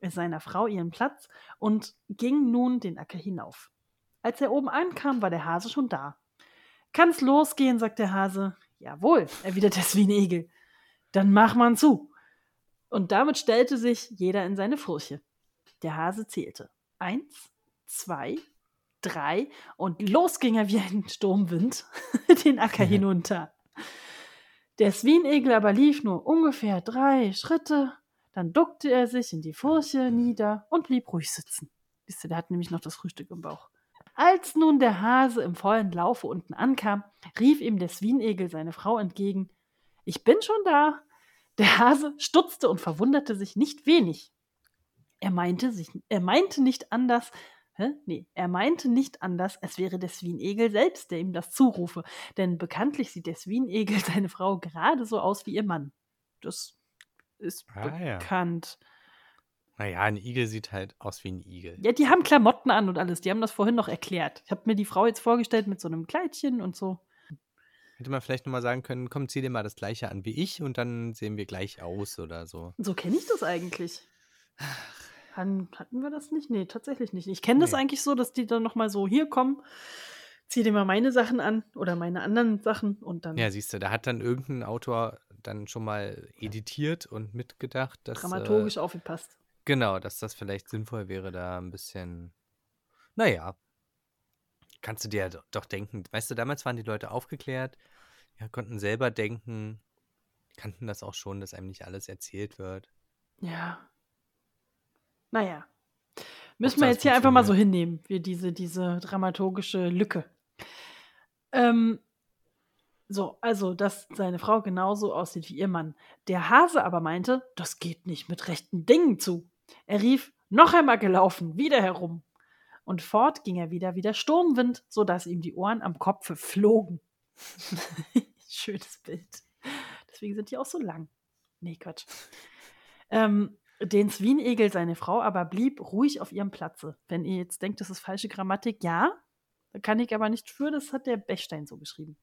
äh, seiner Frau ihren Platz und ging nun den Acker hinauf. Als er oben ankam, war der Hase schon da. Kann's losgehen, sagt der Hase. Jawohl, erwidert der Swinegel. Dann mach man zu. Und damit stellte sich jeder in seine Furche. Der Hase zählte. Eins, zwei, drei und los ging er wie ein Sturmwind (laughs) den Acker Ja. hinunter. Der Swinegel aber lief nur ungefähr drei Schritte, dann duckte er sich in die Furche nieder und blieb ruhig sitzen. Siehst du, der hat nämlich noch das Frühstück im Bauch. Als nun der Hase im vollen Laufe unten ankam, rief ihm der Swinegel seine Frau entgegen, ich bin schon da. Der Hase stutzte und verwunderte sich nicht wenig. Er meinte, sich, er meinte nicht anders, hä? Nee, er meinte nicht anders, es wäre der Swinegel selbst, der ihm das zurufe, denn bekanntlich sieht der Swinegel (laughs) seine Frau gerade so aus wie ihr Mann. Das ist Ah, ja. Naja, ein Igel sieht halt aus wie ein Igel. Ja, die haben Klamotten an und alles. Die haben das vorhin noch erklärt. Ich habe mir die Frau jetzt vorgestellt mit so einem Kleidchen und so. Hätte man vielleicht nochmal sagen können, komm, zieh dir mal das gleiche an wie ich und dann sehen wir gleich aus oder so. So kenne ich das eigentlich. Han, hatten wir das nicht? Nee, tatsächlich nicht. Ich kenne das Nee. eigentlich so, dass die dann nochmal so, hier kommen, zieh dir mal meine Sachen an oder meine anderen Sachen und dann Ja, siehst du, da hat dann irgendein Autor dann schon mal editiert und mitgedacht, dass. dramaturgisch Äh, aufgepasst. Genau, dass das vielleicht sinnvoll wäre, da ein bisschen. Naja. Kannst du dir do- doch denken. Weißt du, damals waren die Leute aufgeklärt, ja, konnten selber denken, kannten das auch schon, dass einem nicht alles erzählt wird. Ja. Naja. Müssen wir jetzt hier einfach mal so hinnehmen, wir diese, diese dramaturgische Lücke. Ähm, so, also, dass seine Frau genauso aussieht wie ihr Mann. Der Hase aber meinte, das geht nicht mit rechten Dingen zu. Er rief, noch einmal gelaufen, wieder herum. Und fort ging er wieder wie der Sturmwind, sodass ihm die Ohren am Kopfe flogen. (laughs) Schönes Bild. Deswegen sind die auch so lang. Nee, Quatsch. Ähm, den Swinegel, seine Frau, aber blieb ruhig auf ihrem Platze. Wenn ihr jetzt denkt, das ist falsche Grammatik, ja, kann ich aber nicht für, das hat der Bechstein so geschrieben.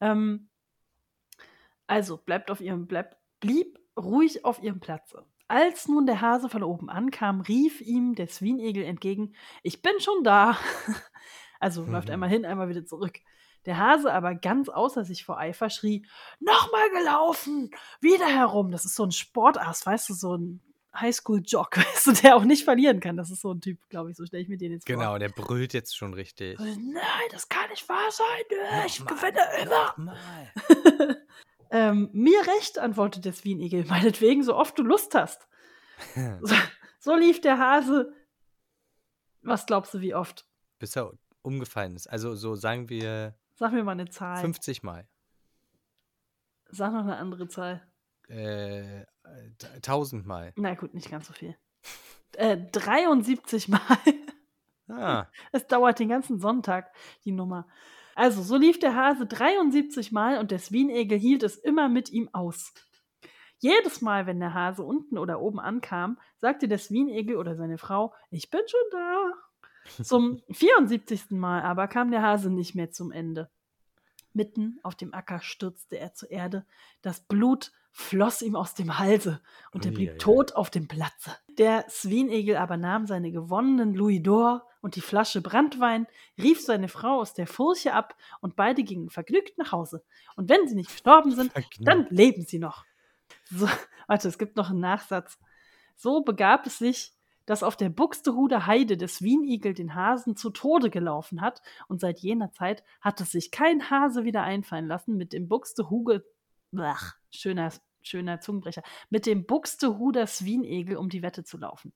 Ähm, also, bleibt auf ihrem, bleibt, blieb ruhig auf ihrem Platze. Als nun der Hase von oben ankam, rief ihm der Swinegel entgegen, ich bin schon da. (laughs) Also läuft Mhm. einmal hin, einmal wieder zurück. Der Hase aber ganz außer sich vor Eifer schrie, nochmal gelaufen, wieder herum. Das ist so ein Sportass, weißt du, so ein Highschool-Jock, (laughs) weißt du, der auch nicht verlieren kann. Das ist so ein Typ, glaube ich, so stelle ich mir den jetzt Genau, vor. der brüllt jetzt schon richtig. Nein, das kann nicht wahr sein. Ich gewinne immer. (laughs) ähm, mir recht, antwortet der Swinegel, (laughs) meinetwegen, so oft du Lust hast. (laughs) So, so lief der Hase. Was glaubst du, wie oft? Bis er umgefallen ist. Also so sagen wir Sag mir mal eine Zahl. 50 Mal. Sag noch eine andere Zahl. äh, tausendmal. Na gut, nicht ganz so viel. Äh, 73 Mal. Ah. (laughs) Es dauert den ganzen Sonntag, die Nummer. Also, so lief der Hase 73 Mal und der Swinegel hielt es immer mit ihm aus. Jedes Mal, wenn der Hase unten oder oben ankam, sagte der Swinegel oder seine Frau, ich bin schon da. (laughs) Zum 74. Mal aber kam der Hase nicht mehr zum Ende. Mitten auf dem Acker stürzte er zur Erde. Das Blut floss ihm aus dem Halse und er blieb Uiuiui. tot auf dem Platze. Der Swinegel aber nahm seine gewonnenen Louis d'Or und die Flasche Branntwein, rief seine Frau aus der Furche ab und beide gingen vergnügt nach Hause. Und wenn sie nicht gestorben sind, Vergnügt. dann leben sie noch. So, (laughs) warte, es gibt noch einen Nachsatz. So begab es sich, dass auf der Buxtehuder Heide der Swinigel den Hasen zu Tode gelaufen hat und seit jener Zeit hat es sich kein Hase wieder einfallen lassen, mit dem Buxtehuge, Blach, schöner, schöner Zungenbrecher, mit dem Buxtehuder Swinegel um die Wette zu laufen.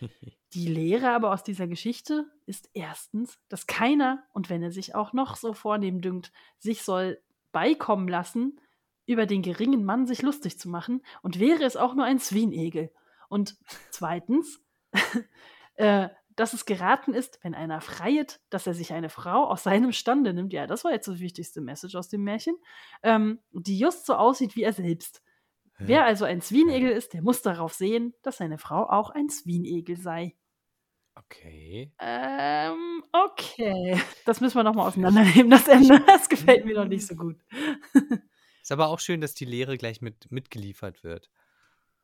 (laughs) Die Lehre aber aus dieser Geschichte ist erstens, dass keiner, und wenn er sich auch noch so vornehm dünkt, sich soll beikommen lassen, über den geringen Mann sich lustig zu machen, und wäre es auch nur ein Swinegel. Und zweitens, (laughs) äh, dass es geraten ist, wenn einer freiet, dass er sich eine Frau aus seinem Stande nimmt. Ja, das war jetzt das wichtigste Message aus dem Märchen, ähm, die just so aussieht wie er selbst. Wer also ein Swinegel ist, der muss darauf sehen, dass seine Frau auch ein Swinegel sei. Okay. Ähm, okay. Das müssen wir nochmal auseinandernehmen, das Ende. (laughs) Das gefällt mir noch nicht so gut. (laughs) Ist aber auch schön, dass die Lehre gleich mit mitgeliefert wird.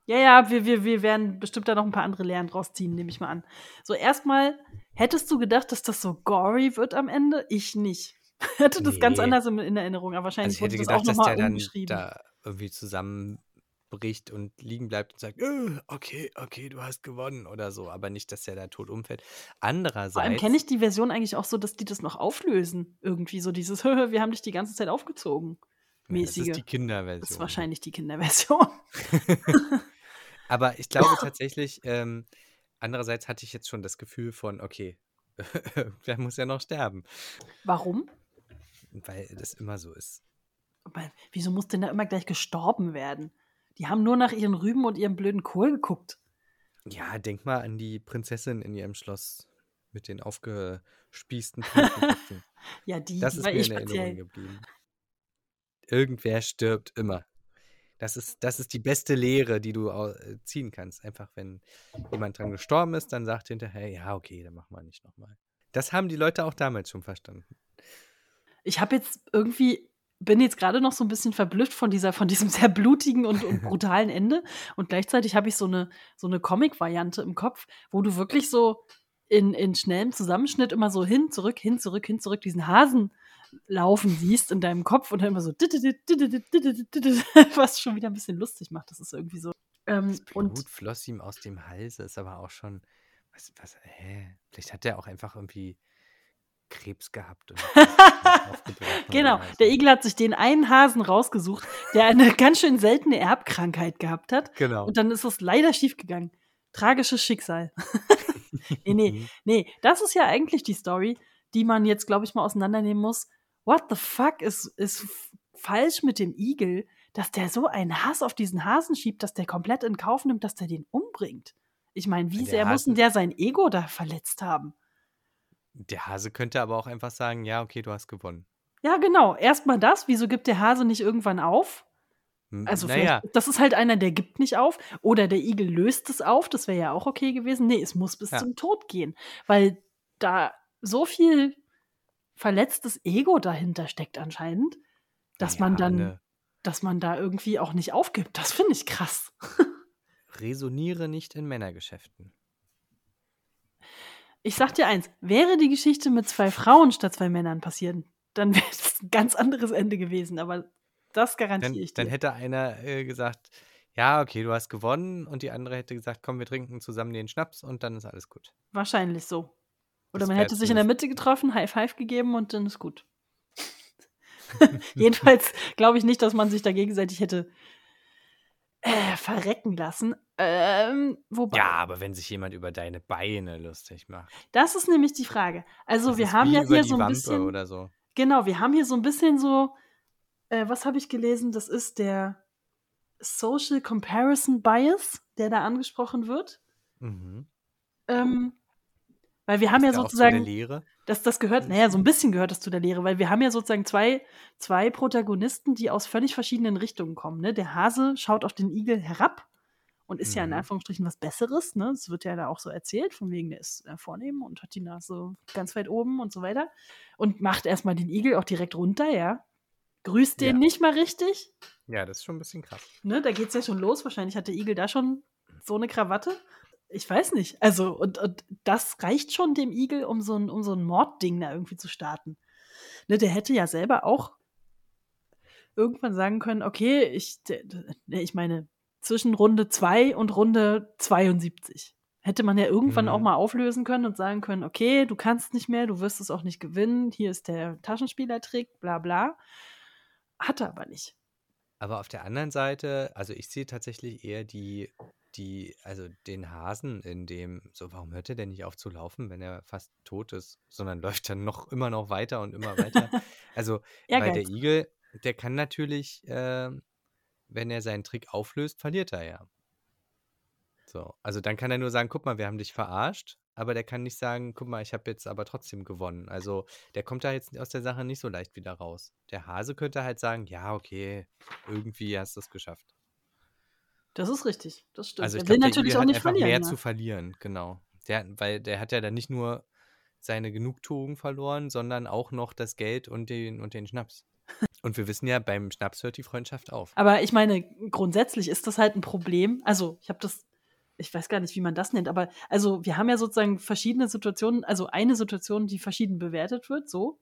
Ja, ja, wir, wir, wir werden bestimmt da noch ein paar andere Lehren draus ziehen, nehme ich mal an. So, erstmal, hättest du gedacht, dass das so gory wird am Ende? Ich nicht. (laughs) Hätte das ganz anders in, in Erinnerung, aber Also wahrscheinlich ich hätte wurde das auch gedacht, dass der nochmal dann umgeschrieben. da irgendwie zusammenbricht und liegen bleibt und sagt, äh, okay, okay, du hast gewonnen oder so, aber nicht, dass er da tot umfällt. Vor allem Andererseits, kenne ich die Version eigentlich auch so, dass die das noch auflösen. Irgendwie so dieses, (laughs) wir haben dich die ganze Zeit aufgezogen. Ja, das mäßige. ist die Kinderversion. Das ist wahrscheinlich die Kinderversion. (laughs) Aber ich glaube (laughs) tatsächlich, ähm, andererseits hatte ich jetzt schon das Gefühl von, okay, wer muss ja noch sterben, Warum? weil das immer so ist. Aber wieso muss denn da immer gleich gestorben werden? Die haben nur nach ihren Rüben und ihrem blöden Kohl geguckt. Ja, denk mal an die Prinzessin in ihrem Schloss mit den aufgespießten. (laughs) Ja, die, Das die ist mir eh in Erinnerung speziell. geblieben. Irgendwer stirbt immer. Das ist, das ist die beste Lehre, die du äh, ziehen kannst. Einfach, wenn jemand dran gestorben ist, dann sagt hinterher, ja, okay, dann machen wir nicht nochmal. Das haben die Leute auch damals schon verstanden. Ich habe jetzt irgendwie, bin jetzt gerade noch so ein bisschen verblüfft von, dieser, von diesem sehr blutigen und, und brutalen Ende. Und gleichzeitig habe ich so eine, so eine Comic-Variante im Kopf, wo du wirklich so in, in schnellem Zusammenschnitt immer so hin, zurück, hin, zurück, hin, zurück diesen Hasen laufen siehst in deinem Kopf und dann immer so was schon wieder ein bisschen lustig macht. Das ist irgendwie so. Ähm, Das Blut und floss ihm aus dem Halse, ist aber auch schon. Was, was, hä? Vielleicht hat er auch einfach irgendwie Krebs gehabt. (laughs) Genau, der Igel hat sich den einen Hasen rausgesucht, der eine (laughs) ganz schön seltene Erbkrankheit gehabt hat. Genau. Und dann ist es leider schiefgegangen. Tragisches Schicksal. (laughs) nee, nee, Mhm. nee. Das ist ja eigentlich die Story, die man jetzt, glaube ich, mal auseinandernehmen muss. What the fuck ist, ist falsch mit dem Igel, dass der so einen Hass auf diesen Hasen schiebt, dass der komplett in Kauf nimmt, dass der den umbringt? Ich meine, wie Der sehr muss denn der sein Ego da verletzt haben? Der Hase könnte aber auch einfach sagen, ja, okay, du hast gewonnen. Ja, genau. Erstmal das. Wieso gibt der Hase nicht irgendwann auf? Hm, Also naja, das ist halt einer, der gibt nicht auf. Oder der Igel löst es auf, das wäre ja auch okay gewesen. Nee, es muss bis Ja. zum Tod gehen. Weil da so viel verletztes Ego dahinter steckt anscheinend, dass man ja, dann, ne, dass man da irgendwie auch nicht aufgibt. Das finde ich krass. (laughs) resoniere nicht in Männergeschäften. Ich sag dir eins, wäre die Geschichte mit zwei Frauen statt zwei Männern passiert, dann (laughs) wäre es ein ganz anderes Ende gewesen. Aber das garantiere Dann, ich dann dir. hätte einer äh, gesagt, ja, okay, du hast gewonnen. Und die andere hätte gesagt, komm, wir trinken zusammen den Schnaps und dann ist alles gut. Wahrscheinlich so. Oder Das man hätte sich in der Mitte getroffen, High Five gegeben und dann ist gut. (laughs) (laughs) Jedenfalls glaube ich nicht, dass man sich da gegenseitig hätte äh, verrecken lassen. Ähm, wobei, Ja, aber wenn sich jemand über deine Beine lustig macht. das ist nämlich die Frage. Also das wir haben ja hier so ein Wampe bisschen, oder so. genau, wir haben hier so ein bisschen so, äh, was habe ich gelesen? Das ist der Social Comparison Bias, der da angesprochen wird. Mhm. Ähm, weil wir haben ja sozusagen, Lehre? das, das gehört, naja, so ein bisschen gehört das zu der Lehre, weil wir haben ja sozusagen zwei, zwei Protagonisten, die aus völlig verschiedenen Richtungen kommen. Ne? Der Hase schaut auf den Igel herab und ist ja in Mhm. Anführungsstrichen was Besseres. Ne? Das wird ja da auch so erzählt, von wegen, der ist äh, vornehm und hat die Nase ganz weit oben und so weiter. Und macht erstmal den Igel auch direkt runter, ja. Grüßt den Ja. nicht mal richtig. Ja, das ist schon ein bisschen krass. Ne? Da geht's ja schon los. Wahrscheinlich hat der Igel da schon so eine Krawatte. Ich weiß nicht. Also, und, und das reicht schon dem Igel, um so ein, um so ein Mordding da irgendwie zu starten. Ne, der hätte ja selber auch irgendwann sagen können, okay, ich, ich meine, zwischen Runde 2 und Runde 72 hätte man ja irgendwann Mhm. auch mal auflösen können und sagen können, okay, du kannst nicht mehr, du wirst es auch nicht gewinnen, hier ist der Taschenspielertrick, bla bla. Hat er aber nicht. Aber auf der anderen Seite, also ich sehe tatsächlich eher die, die, also den Hasen in dem, so, warum hört er denn nicht auf zu laufen, wenn er fast tot ist, sondern (laughs) läuft dann noch immer noch weiter und immer weiter. (laughs) Also, weil der. Igel, der kann natürlich, ähm, wenn er seinen Trick auflöst, verliert er ja. So, also dann kann er nur sagen, guck mal, wir haben dich verarscht, aber der kann nicht sagen, guck mal, ich habe jetzt aber trotzdem gewonnen. Also der kommt da jetzt aus der Sache nicht so leicht wieder raus. Der Hase könnte halt sagen, ja, okay, irgendwie hast du es geschafft. Das ist richtig, das stimmt. Also ich will glaube, der natürlich hat nicht einfach verlieren. mehr ne? zu verlieren, genau. Der, weil der hat ja dann nicht nur seine Genugtuung verloren, sondern auch noch das Geld und den, und den Schnaps. Und wir wissen ja, beim Schnaps hört die Freundschaft auf. Aber ich meine, grundsätzlich ist das halt ein Problem. Also, ich habe das, ich weiß gar nicht, wie man das nennt, aber also wir haben ja sozusagen verschiedene Situationen, also eine Situation, die verschieden bewertet wird, so.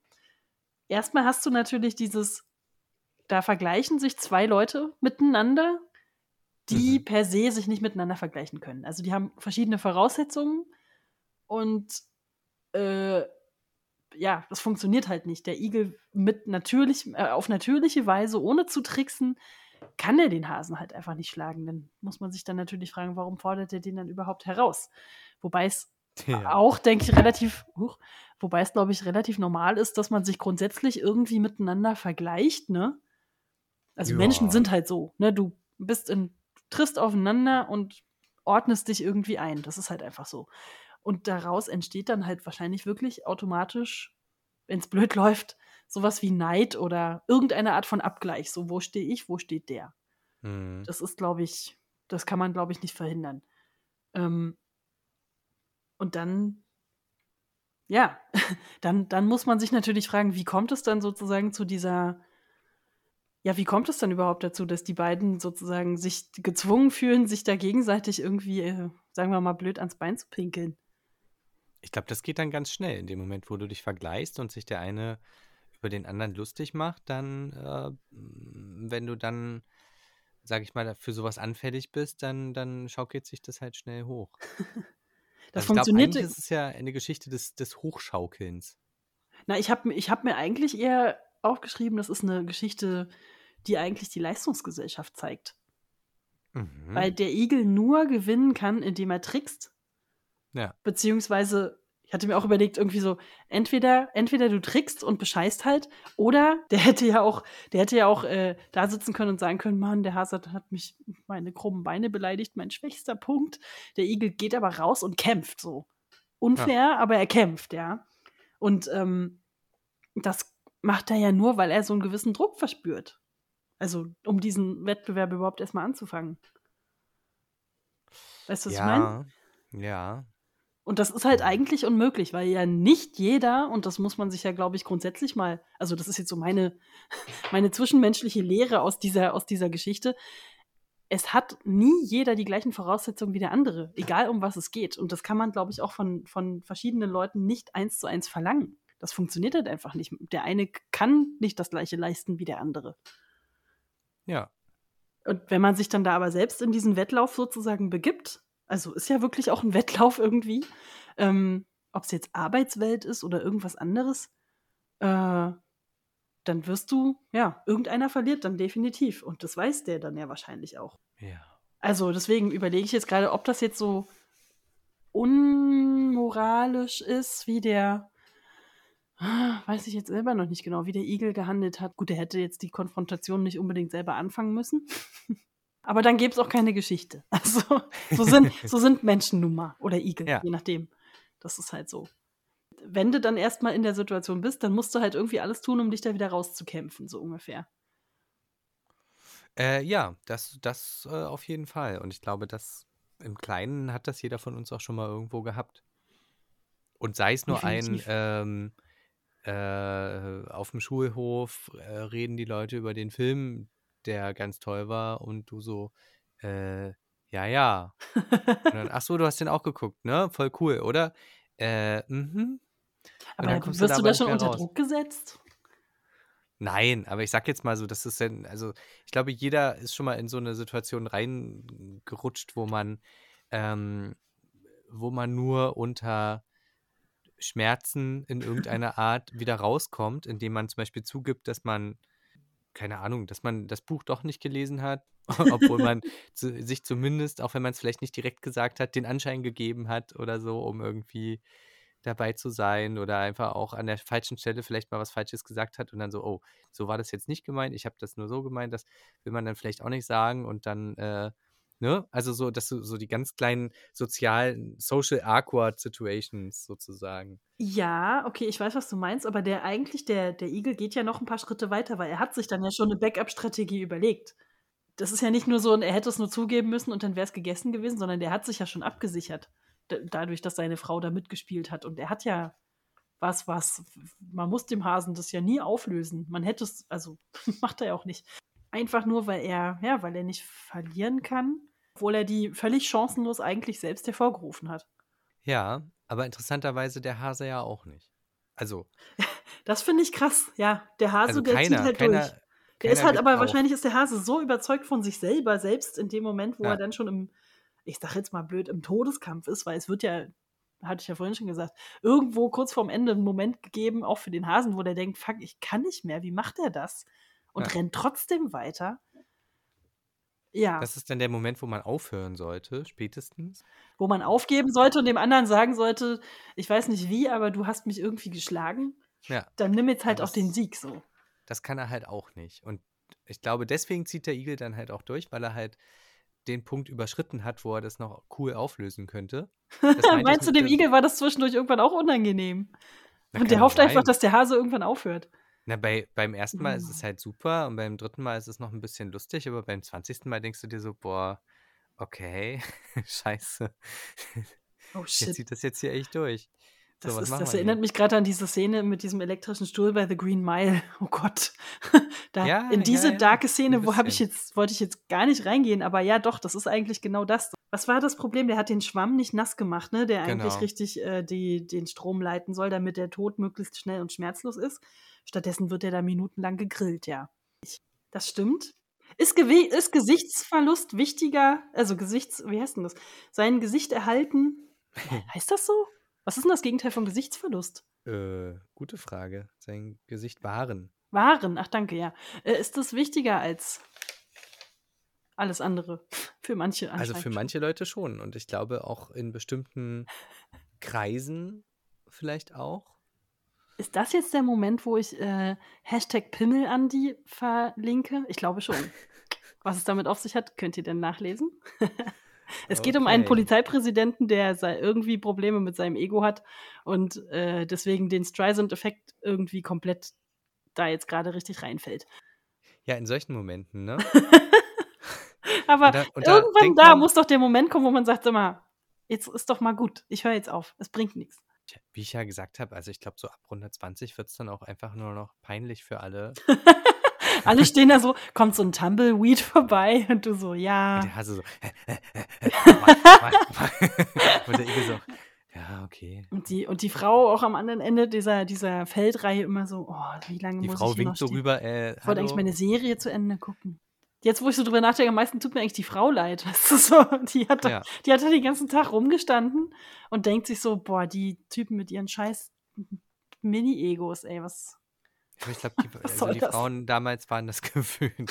Erstmal hast du natürlich dieses, da vergleichen sich zwei Leute miteinander, die Mhm. per se sich nicht miteinander vergleichen können. Also die haben verschiedene Voraussetzungen und äh, ja, das funktioniert halt nicht. Der Igel mit natürlich, äh, auf natürliche Weise, ohne zu tricksen, kann er den Hasen halt einfach nicht schlagen. Dann muss man sich dann natürlich fragen, warum fordert er den dann überhaupt heraus? Wobei es Ja. auch, denke ich, relativ, huch, wobei es, glaube ich, relativ normal ist, dass man sich grundsätzlich irgendwie miteinander vergleicht, ne? Also Menschen Ja. sind halt so, ne? Du bist in, triffst aufeinander und ordnest dich irgendwie ein. Das ist halt einfach so. Und daraus entsteht dann halt wahrscheinlich wirklich automatisch, wenn es blöd (laughs) läuft, sowas wie Neid oder irgendeine Art von Abgleich. So, wo stehe ich, wo steht der? Mhm. Das ist, glaube ich, das kann man, glaube ich, nicht verhindern. Ähm, und dann, ja, (laughs) dann, dann muss man sich natürlich fragen, wie kommt es dann sozusagen zu dieser, ja, wie kommt es dann überhaupt dazu, dass die beiden sozusagen sich gezwungen fühlen, sich da gegenseitig irgendwie, äh, sagen wir mal, blöd ans Bein zu pinkeln? Ich glaube, das geht dann ganz schnell. In dem Moment, wo du dich vergleichst und sich der eine über den anderen lustig macht, dann, äh, wenn du dann, sag ich mal, für sowas anfällig bist, dann, dann schaukelt sich das halt schnell hoch. (laughs) Das Also ich funktioniert. eigentlich ist es ja eine Geschichte des, des Hochschaukelns. Na, ich habe ich hab mir eigentlich eher aufgeschrieben, das ist eine Geschichte, die eigentlich die Leistungsgesellschaft zeigt. Mhm. Weil der Igel nur gewinnen kann, indem er trickst. Ja. Beziehungsweise, ich hatte mir auch überlegt, irgendwie so, entweder, entweder du trickst und bescheißt halt, oder der hätte ja auch, der hätte ja auch äh, da sitzen können und sagen können, Mann, der Hase hat mich meine krummen Beine beleidigt, mein schwächster Punkt. Der Igel geht aber raus und kämpft so. Unfair, aber er kämpft, ja. Und ähm, das macht er ja nur, weil er so einen gewissen Druck verspürt. Also, um diesen Wettbewerb überhaupt erstmal anzufangen. Weißt du, was ich meine? ja, ja. Und das ist halt eigentlich unmöglich, weil ja nicht jeder, und das muss man sich ja, glaube ich, grundsätzlich mal, also das ist jetzt so meine, (laughs) meine zwischenmenschliche Lehre aus dieser, aus dieser Geschichte. Es hat nie jeder die gleichen Voraussetzungen wie der andere, egal um was es geht. Und das kann man, glaube ich, auch von, von verschiedenen Leuten nicht eins zu eins verlangen. Das funktioniert halt einfach nicht. Der eine kann nicht das gleiche leisten wie der andere. Ja. Und wenn man sich dann da aber selbst in diesen Wettlauf sozusagen begibt, also ist ja wirklich auch ein (laughs) Wettlauf irgendwie, ähm, ob es jetzt Arbeitswelt ist oder irgendwas anderes, äh, dann wirst du, ja, irgendeiner verliert dann definitiv. Und das weiß der dann ja wahrscheinlich auch. Ja. Also deswegen überlege ich jetzt gerade, ob das jetzt so unmoralisch ist, wie der, weiß ich jetzt selber noch nicht genau, wie der Igel gehandelt hat. Gut, er hätte jetzt die Konfrontation nicht unbedingt selber anfangen müssen. (laughs) Aber dann gäbe es auch keine Geschichte. (laughs) Also, so sind, so sind Menschen nun mal. Oder Igel, Ja. je nachdem. Das ist halt so. Wenn du dann erstmal in der Situation bist, dann musst du halt irgendwie alles tun, um dich da wieder rauszukämpfen, so ungefähr. Äh, ja, das, das äh, auf jeden Fall. Und ich glaube, das im Kleinen hat das jeder von uns auch schon mal irgendwo gehabt. Und sei es nur ein, Definitiv. ähm, äh, auf dem Schulhof äh, reden die Leute über den Film, der ganz toll war, und du so, äh, ja, ja. Dann, (laughs) ach so, du hast den auch geguckt, ne? Voll cool, oder? Äh, mhm. Aber dann wirst du da schon unter raus. Druck gesetzt? Nein, aber ich sag jetzt mal so, das ist dann, also ich glaube, jeder ist schon mal in so eine Situation reingerutscht, wo man, ähm, wo man nur unter Schmerzen in irgendeiner Art wieder rauskommt, indem man zum Beispiel zugibt, dass man, keine Ahnung, dass man das Buch doch nicht gelesen hat, (laughs) obwohl man (laughs) zu, sich zumindest, auch wenn man es vielleicht nicht direkt gesagt hat, den Anschein gegeben hat oder so, um irgendwie dabei zu sein oder einfach auch an der falschen Stelle vielleicht mal was Falsches gesagt hat und dann so, oh, so war das jetzt nicht gemeint, ich habe das nur so gemeint, das will man dann vielleicht auch nicht sagen und dann, äh, ne? Also so, dass du so die ganz kleinen sozialen, social awkward situations sozusagen. Ja, okay, ich weiß, was du meinst, aber der eigentlich, der, der Igel geht ja noch ein paar Schritte weiter, weil er hat sich dann ja schon eine Backup-Strategie überlegt. Das ist ja nicht nur so, er hätte es nur zugeben müssen und dann wäre es gegessen gewesen, sondern der hat sich ja schon abgesichert, dadurch, dass seine Frau da mitgespielt hat. Und er hat ja was, was, man muss dem Hasen das ja nie auflösen. Man hätte es, also (laughs) macht er ja auch nicht. Einfach nur, weil er, ja, weil er nicht verlieren kann, obwohl er die völlig chancenlos eigentlich selbst hervorgerufen hat. Ja, aber interessanterweise der Hase ja auch nicht. Also, (laughs) Das finde ich krass, ja. Der Hase, also der zieht keiner, halt keiner, durch. Der ist halt aber auf. wahrscheinlich ist der Hase so überzeugt von sich selber, selbst in dem Moment, wo Ja. er dann schon im, ich sag jetzt mal blöd, im Todeskampf ist, weil es wird ja, hatte ich ja vorhin schon gesagt, irgendwo kurz vorm Ende einen Moment gegeben, auch für den Hasen, wo der denkt, fuck, ich kann nicht mehr, wie macht er das? Und Ja. rennt trotzdem weiter. Ja, Das ist dann der Moment, wo man aufhören sollte, spätestens. wo man aufgeben sollte und dem anderen sagen sollte, ich weiß nicht wie, aber du hast mich irgendwie geschlagen. Ja, Dann nimm jetzt Ja, halt auch den das- Sieg so. das kann er halt auch nicht. Und ich glaube, deswegen zieht der Igel dann halt auch durch, weil er halt den Punkt überschritten hat, wo er das noch cool auflösen könnte. Das (laughs) Meinst du, dem Igel war das zwischendurch irgendwann auch unangenehm? Na, Und der hofft einfach, dass der Hase irgendwann aufhört. Na, bei, beim ersten Mal ist Mhm. es halt super und beim dritten Mal ist es noch ein bisschen lustig, aber beim zwanzigsten Mal denkst du dir so, boah, okay, (laughs) scheiße. Oh shit. zieht das jetzt hier echt durch. So, Das, was ist, das erinnert hier? mich gerade an diese Szene mit diesem elektrischen Stuhl bei The Green Mile. (laughs) Oh Gott. (laughs) da, Ja, in diese ja, ja, darke Szene, wo habe ich jetzt, wollte ich jetzt gar nicht reingehen, aber ja, doch, das ist eigentlich genau das. Was war das Problem? Der hat den Schwamm nicht nass gemacht, ne? Der eigentlich Genau. richtig äh, die, den Strom leiten soll, damit der Tod möglichst schnell und schmerzlos ist. Stattdessen wird er da minutenlang gegrillt, ja. Das stimmt. Ist, Gewe ist Gesichtsverlust wichtiger, also Gesichts, wie heißt denn das? Sein Gesicht erhalten. (laughs) Heißt das so? Was ist denn das Gegenteil von Gesichtsverlust? Äh, gute Frage. Sein Gesicht wahren. Waren, ach danke, ja. Äh, ist das wichtiger als alles andere? (laughs) Für manche Also für manche Leute schon. Und ich glaube auch in bestimmten (laughs) Kreisen vielleicht auch. Ist das jetzt der Moment, wo ich äh, Hashtag Pimmelandi verlinke? Ich glaube schon. (laughs) Was es damit auf sich hat, könnt ihr denn nachlesen. es geht um einen. Polizeipräsidenten, der irgendwie Probleme mit seinem Ego hat und äh, deswegen den Streisand-Effekt irgendwie komplett da jetzt gerade richtig reinfällt. Ja, in solchen Momenten, ne? Aber Und da- und da irgendwann da man- muss doch der Moment kommen, wo man sagt, sag mal, jetzt ist doch mal gut. Ich höre jetzt auf. Es bringt nichts. Wie ich ja gesagt habe, also ich glaube, so ab Runde 20 wird es dann auch einfach nur noch peinlich für alle. (laughs) Alle stehen da so, kommt so ein Tumbleweed vorbei und du so, Und ja. der Hase so, (laughs) und der Igel so, ja, okay. Und die, und die Frau auch am anderen Ende dieser, dieser Feldreihe immer so, oh, wie lange Die muss Frau ich noch winkt so stehen? rüber, äh, Ich wollte eigentlich meine Serie zu Ende gucken. Jetzt, wo ich so drüber nachdenke, am meisten tut mir eigentlich die Frau leid. (laughs) Weißt du, so, die, hat da, Ja. die hat da den ganzen Tag rumgestanden und denkt sich so, boah, die Typen mit ihren scheiß Mini-Egos, ey, was. Aber ich glaube, die, (laughs) also die? Frauen damals waren das (laughs) gewöhnt.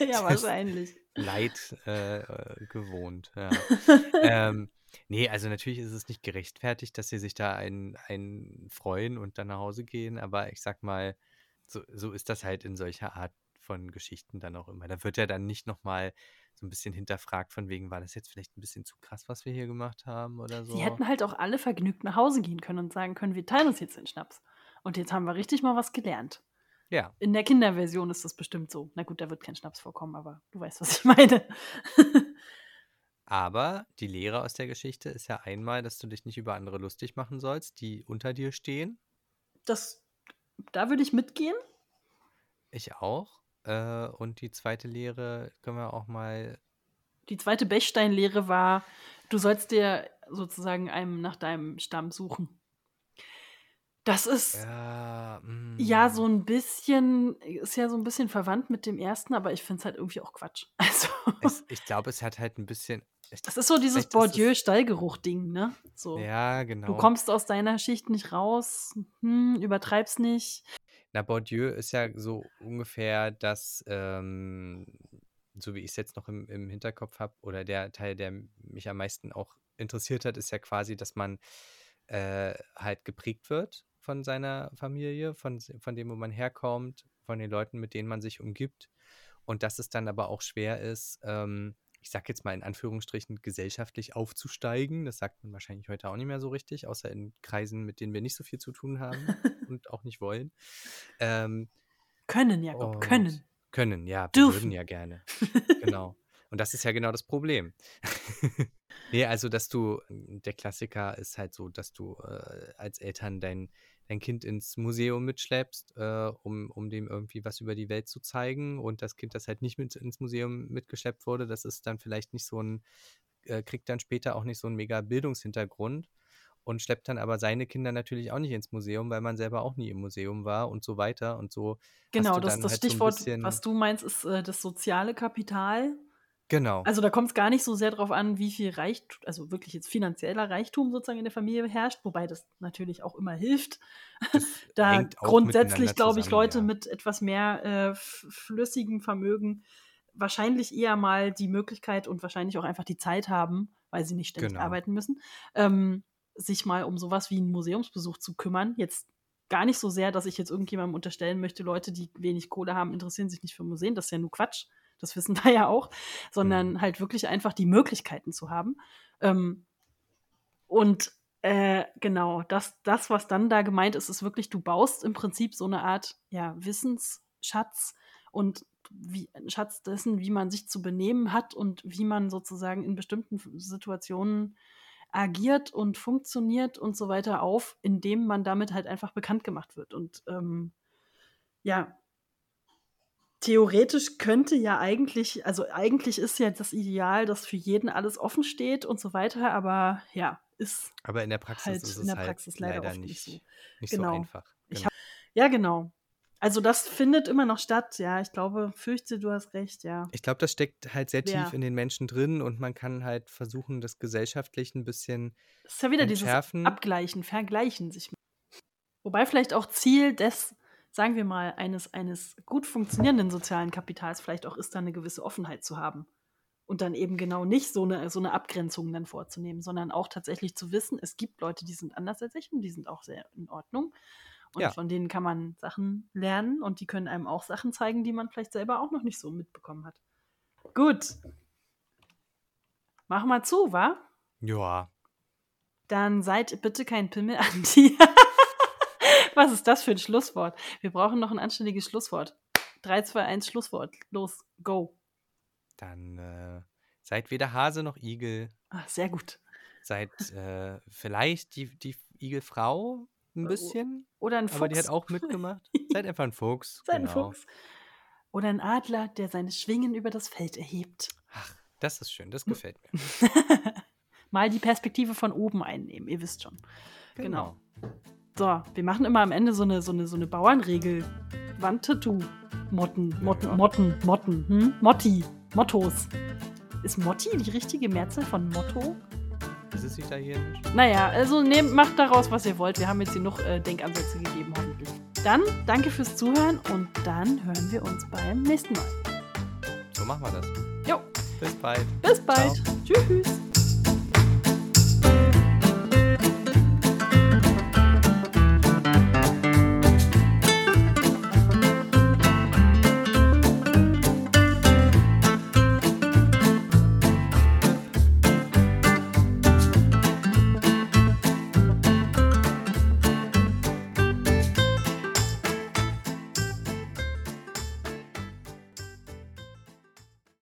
ja, wahrscheinlich. Leid äh, äh, gewohnt. Ja. ähm, nee, also natürlich ist es nicht gerechtfertigt, dass sie sich da einen, einen freuen und dann nach Hause gehen, aber ich sag mal, so, so ist das halt in solcher Art von Geschichten dann auch immer. Da wird ja dann nicht nochmal so ein bisschen hinterfragt, von wegen, war das jetzt vielleicht ein bisschen zu krass, was wir hier gemacht haben oder so. Die hätten halt auch alle vergnügt nach Hause gehen können und sagen können, wir teilen uns jetzt den Schnaps. Und jetzt haben wir richtig mal was gelernt. Ja. In der Kinderversion ist das bestimmt so. Na gut, da wird kein Schnaps vorkommen, aber du weißt, was ich (laughs) meine. Aber die Lehre aus der Geschichte ist ja einmal, dass du dich nicht über andere lustig machen sollst, die unter dir stehen. Das, da würde ich mitgehen. Ich auch. Äh, und die zweite Lehre können wir auch mal. Die zweite Bechstein-Lehre war, du sollst dir sozusagen einem nach deinem Stamm suchen. Das ist Ja, ja mm, so ein bisschen, ist ja so ein bisschen verwandt mit dem ersten, aber ich finde es halt irgendwie auch Quatsch. (laughs) Also, es, ich glaube, es hat halt ein bisschen. Ich, das ist so dieses. Bourdieu-Stallgeruch-Ding, ne? So. Ja, Du genau. kommst aus deiner Schicht nicht raus, hm, übertreib's nicht. Na, Bourdieu ist ja so ungefähr das, ähm, so wie ich es jetzt noch im, im Hinterkopf habe, oder der Teil, der mich am meisten auch interessiert hat, ist ja quasi, dass man äh, halt geprägt wird von seiner Familie, von, von dem, wo man herkommt, von den Leuten, mit denen man sich umgibt. Und dass es dann aber auch schwer ist, ähm, ich sag jetzt mal in Anführungsstrichen, gesellschaftlich aufzusteigen. Das sagt man wahrscheinlich heute auch nicht mehr so richtig, außer in Kreisen, mit denen wir nicht so viel zu tun haben (laughs) und auch nicht wollen. Ähm, Können, Jakob, können. können, ja, wir würden Dürfen. ja gerne. (laughs) Genau. Und das ist ja genau das Problem. (laughs) nee, also, dass du, der Klassiker ist halt so, dass du äh, als Eltern dein, dein Kind ins Museum mitschleppst, äh, um, um dem irgendwie was über die Welt zu zeigen. Und das Kind, das halt nicht mit ins Museum mitgeschleppt wurde, das ist dann vielleicht nicht so ein, äh, kriegt dann später auch nicht so einen mega Bildungshintergrund und schleppt dann aber seine Kinder natürlich auch nicht ins Museum, weil man selber auch nie im Museum war und so weiter. Und so Genau, das, das halt so Stichwort, bisschen. was du meinst, ist äh, das soziale Kapital. Genau. Also da kommt es gar nicht so sehr darauf an, wie viel Reichtum, also wirklich jetzt finanzieller Reichtum sozusagen in der Familie herrscht, wobei das natürlich auch immer hilft. (laughs) Da grundsätzlich, glaube ich, Leute ja. mit etwas mehr äh, flüssigem Vermögen wahrscheinlich eher mal die Möglichkeit und wahrscheinlich auch einfach die Zeit haben, weil sie nicht ständig Genau. arbeiten müssen, ähm, sich mal um sowas wie einen Museumsbesuch zu kümmern. Jetzt gar nicht so sehr, dass ich jetzt irgendjemandem unterstellen möchte, Leute, die wenig Kohle haben, interessieren sich nicht für Museen. Das ist ja nur Quatsch. Das wissen (laughs) wir ja auch. Sondern Mhm. halt wirklich einfach die Möglichkeiten zu haben. Ähm, und äh, genau, das, das, was dann da gemeint ist, ist wirklich, du baust im Prinzip so eine Art ja, Wissensschatz und wie, Schatz dessen, wie man sich zu benehmen hat und wie man sozusagen in bestimmten Situationen agiert und funktioniert und so weiter auf, indem man damit halt einfach bekannt gemacht wird. Und ähm, ja, theoretisch könnte ja eigentlich, also eigentlich ist ja das Ideal, dass für jeden alles offen steht und so weiter, aber ja, ist Aber in der Praxis halt ist in es der halt Praxis leider leider oft nicht nicht, so. nicht Genau. so einfach. Ich Genau. hab, ja, genau. Also das findet immer noch statt, ja. Ich glaube, fürchte, du hast recht, ja. Ich glaube, das steckt halt sehr tief Ja. in den Menschen drin und man kann halt versuchen, das gesellschaftlich ein bisschen Das ist ja wieder dieses entschärfen. Abgleichen, Vergleichen sich. Wobei vielleicht auch Ziel des, sagen wir mal, eines, eines gut funktionierenden sozialen Kapitals vielleicht auch ist, da eine gewisse Offenheit zu haben. Und dann eben genau nicht so eine, so eine Abgrenzung dann vorzunehmen, sondern auch tatsächlich zu wissen, es gibt Leute, die sind anders als ich und die sind auch sehr in Ordnung. Und Ja. von denen kann man Sachen lernen und die können einem auch Sachen zeigen, die man vielleicht selber auch noch nicht so mitbekommen hat. Gut. Mach mal zu, wa? Ja, Dann seid bitte kein Pimmel an (laughs) die. (laughs) Was ist das für ein Schlusswort? Wir brauchen noch ein anständiges Schlusswort. 3, 2, 1, Schlusswort. Los, go. dann äh, seid weder Hase noch Igel. Ah, sehr gut. Seid äh, vielleicht die, die Igelfrau ein Oh, bisschen, Oder ein aber die hat Fuchs. auch mitgemacht. (laughs) Seid einfach ein Fuchs. Sein genau. Fuchs. Oder ein Adler, der seine Schwingen über das Feld erhebt. Ach, das ist schön, das gefällt mir. (laughs) Mal die Perspektive von oben einnehmen, ihr wisst schon. Genau. So, wir machen immer am Ende so eine, so eine, so eine Bauernregel. Wandtattoo. Motten, Motten, Ja. Motten, Motten, hm? Motti, Mottos. Ist Motti die richtige Mehrzahl von Motto? Ist es italienisch? Naja, also nehmt, macht daraus, was ihr wollt. Wir haben jetzt genug äh, Denkansätze gegeben, hoffentlich. Dann danke fürs Zuhören und dann hören wir uns beim nächsten Mal. So machen wir das. Jo, Bis bald. bis bald. Tschüss.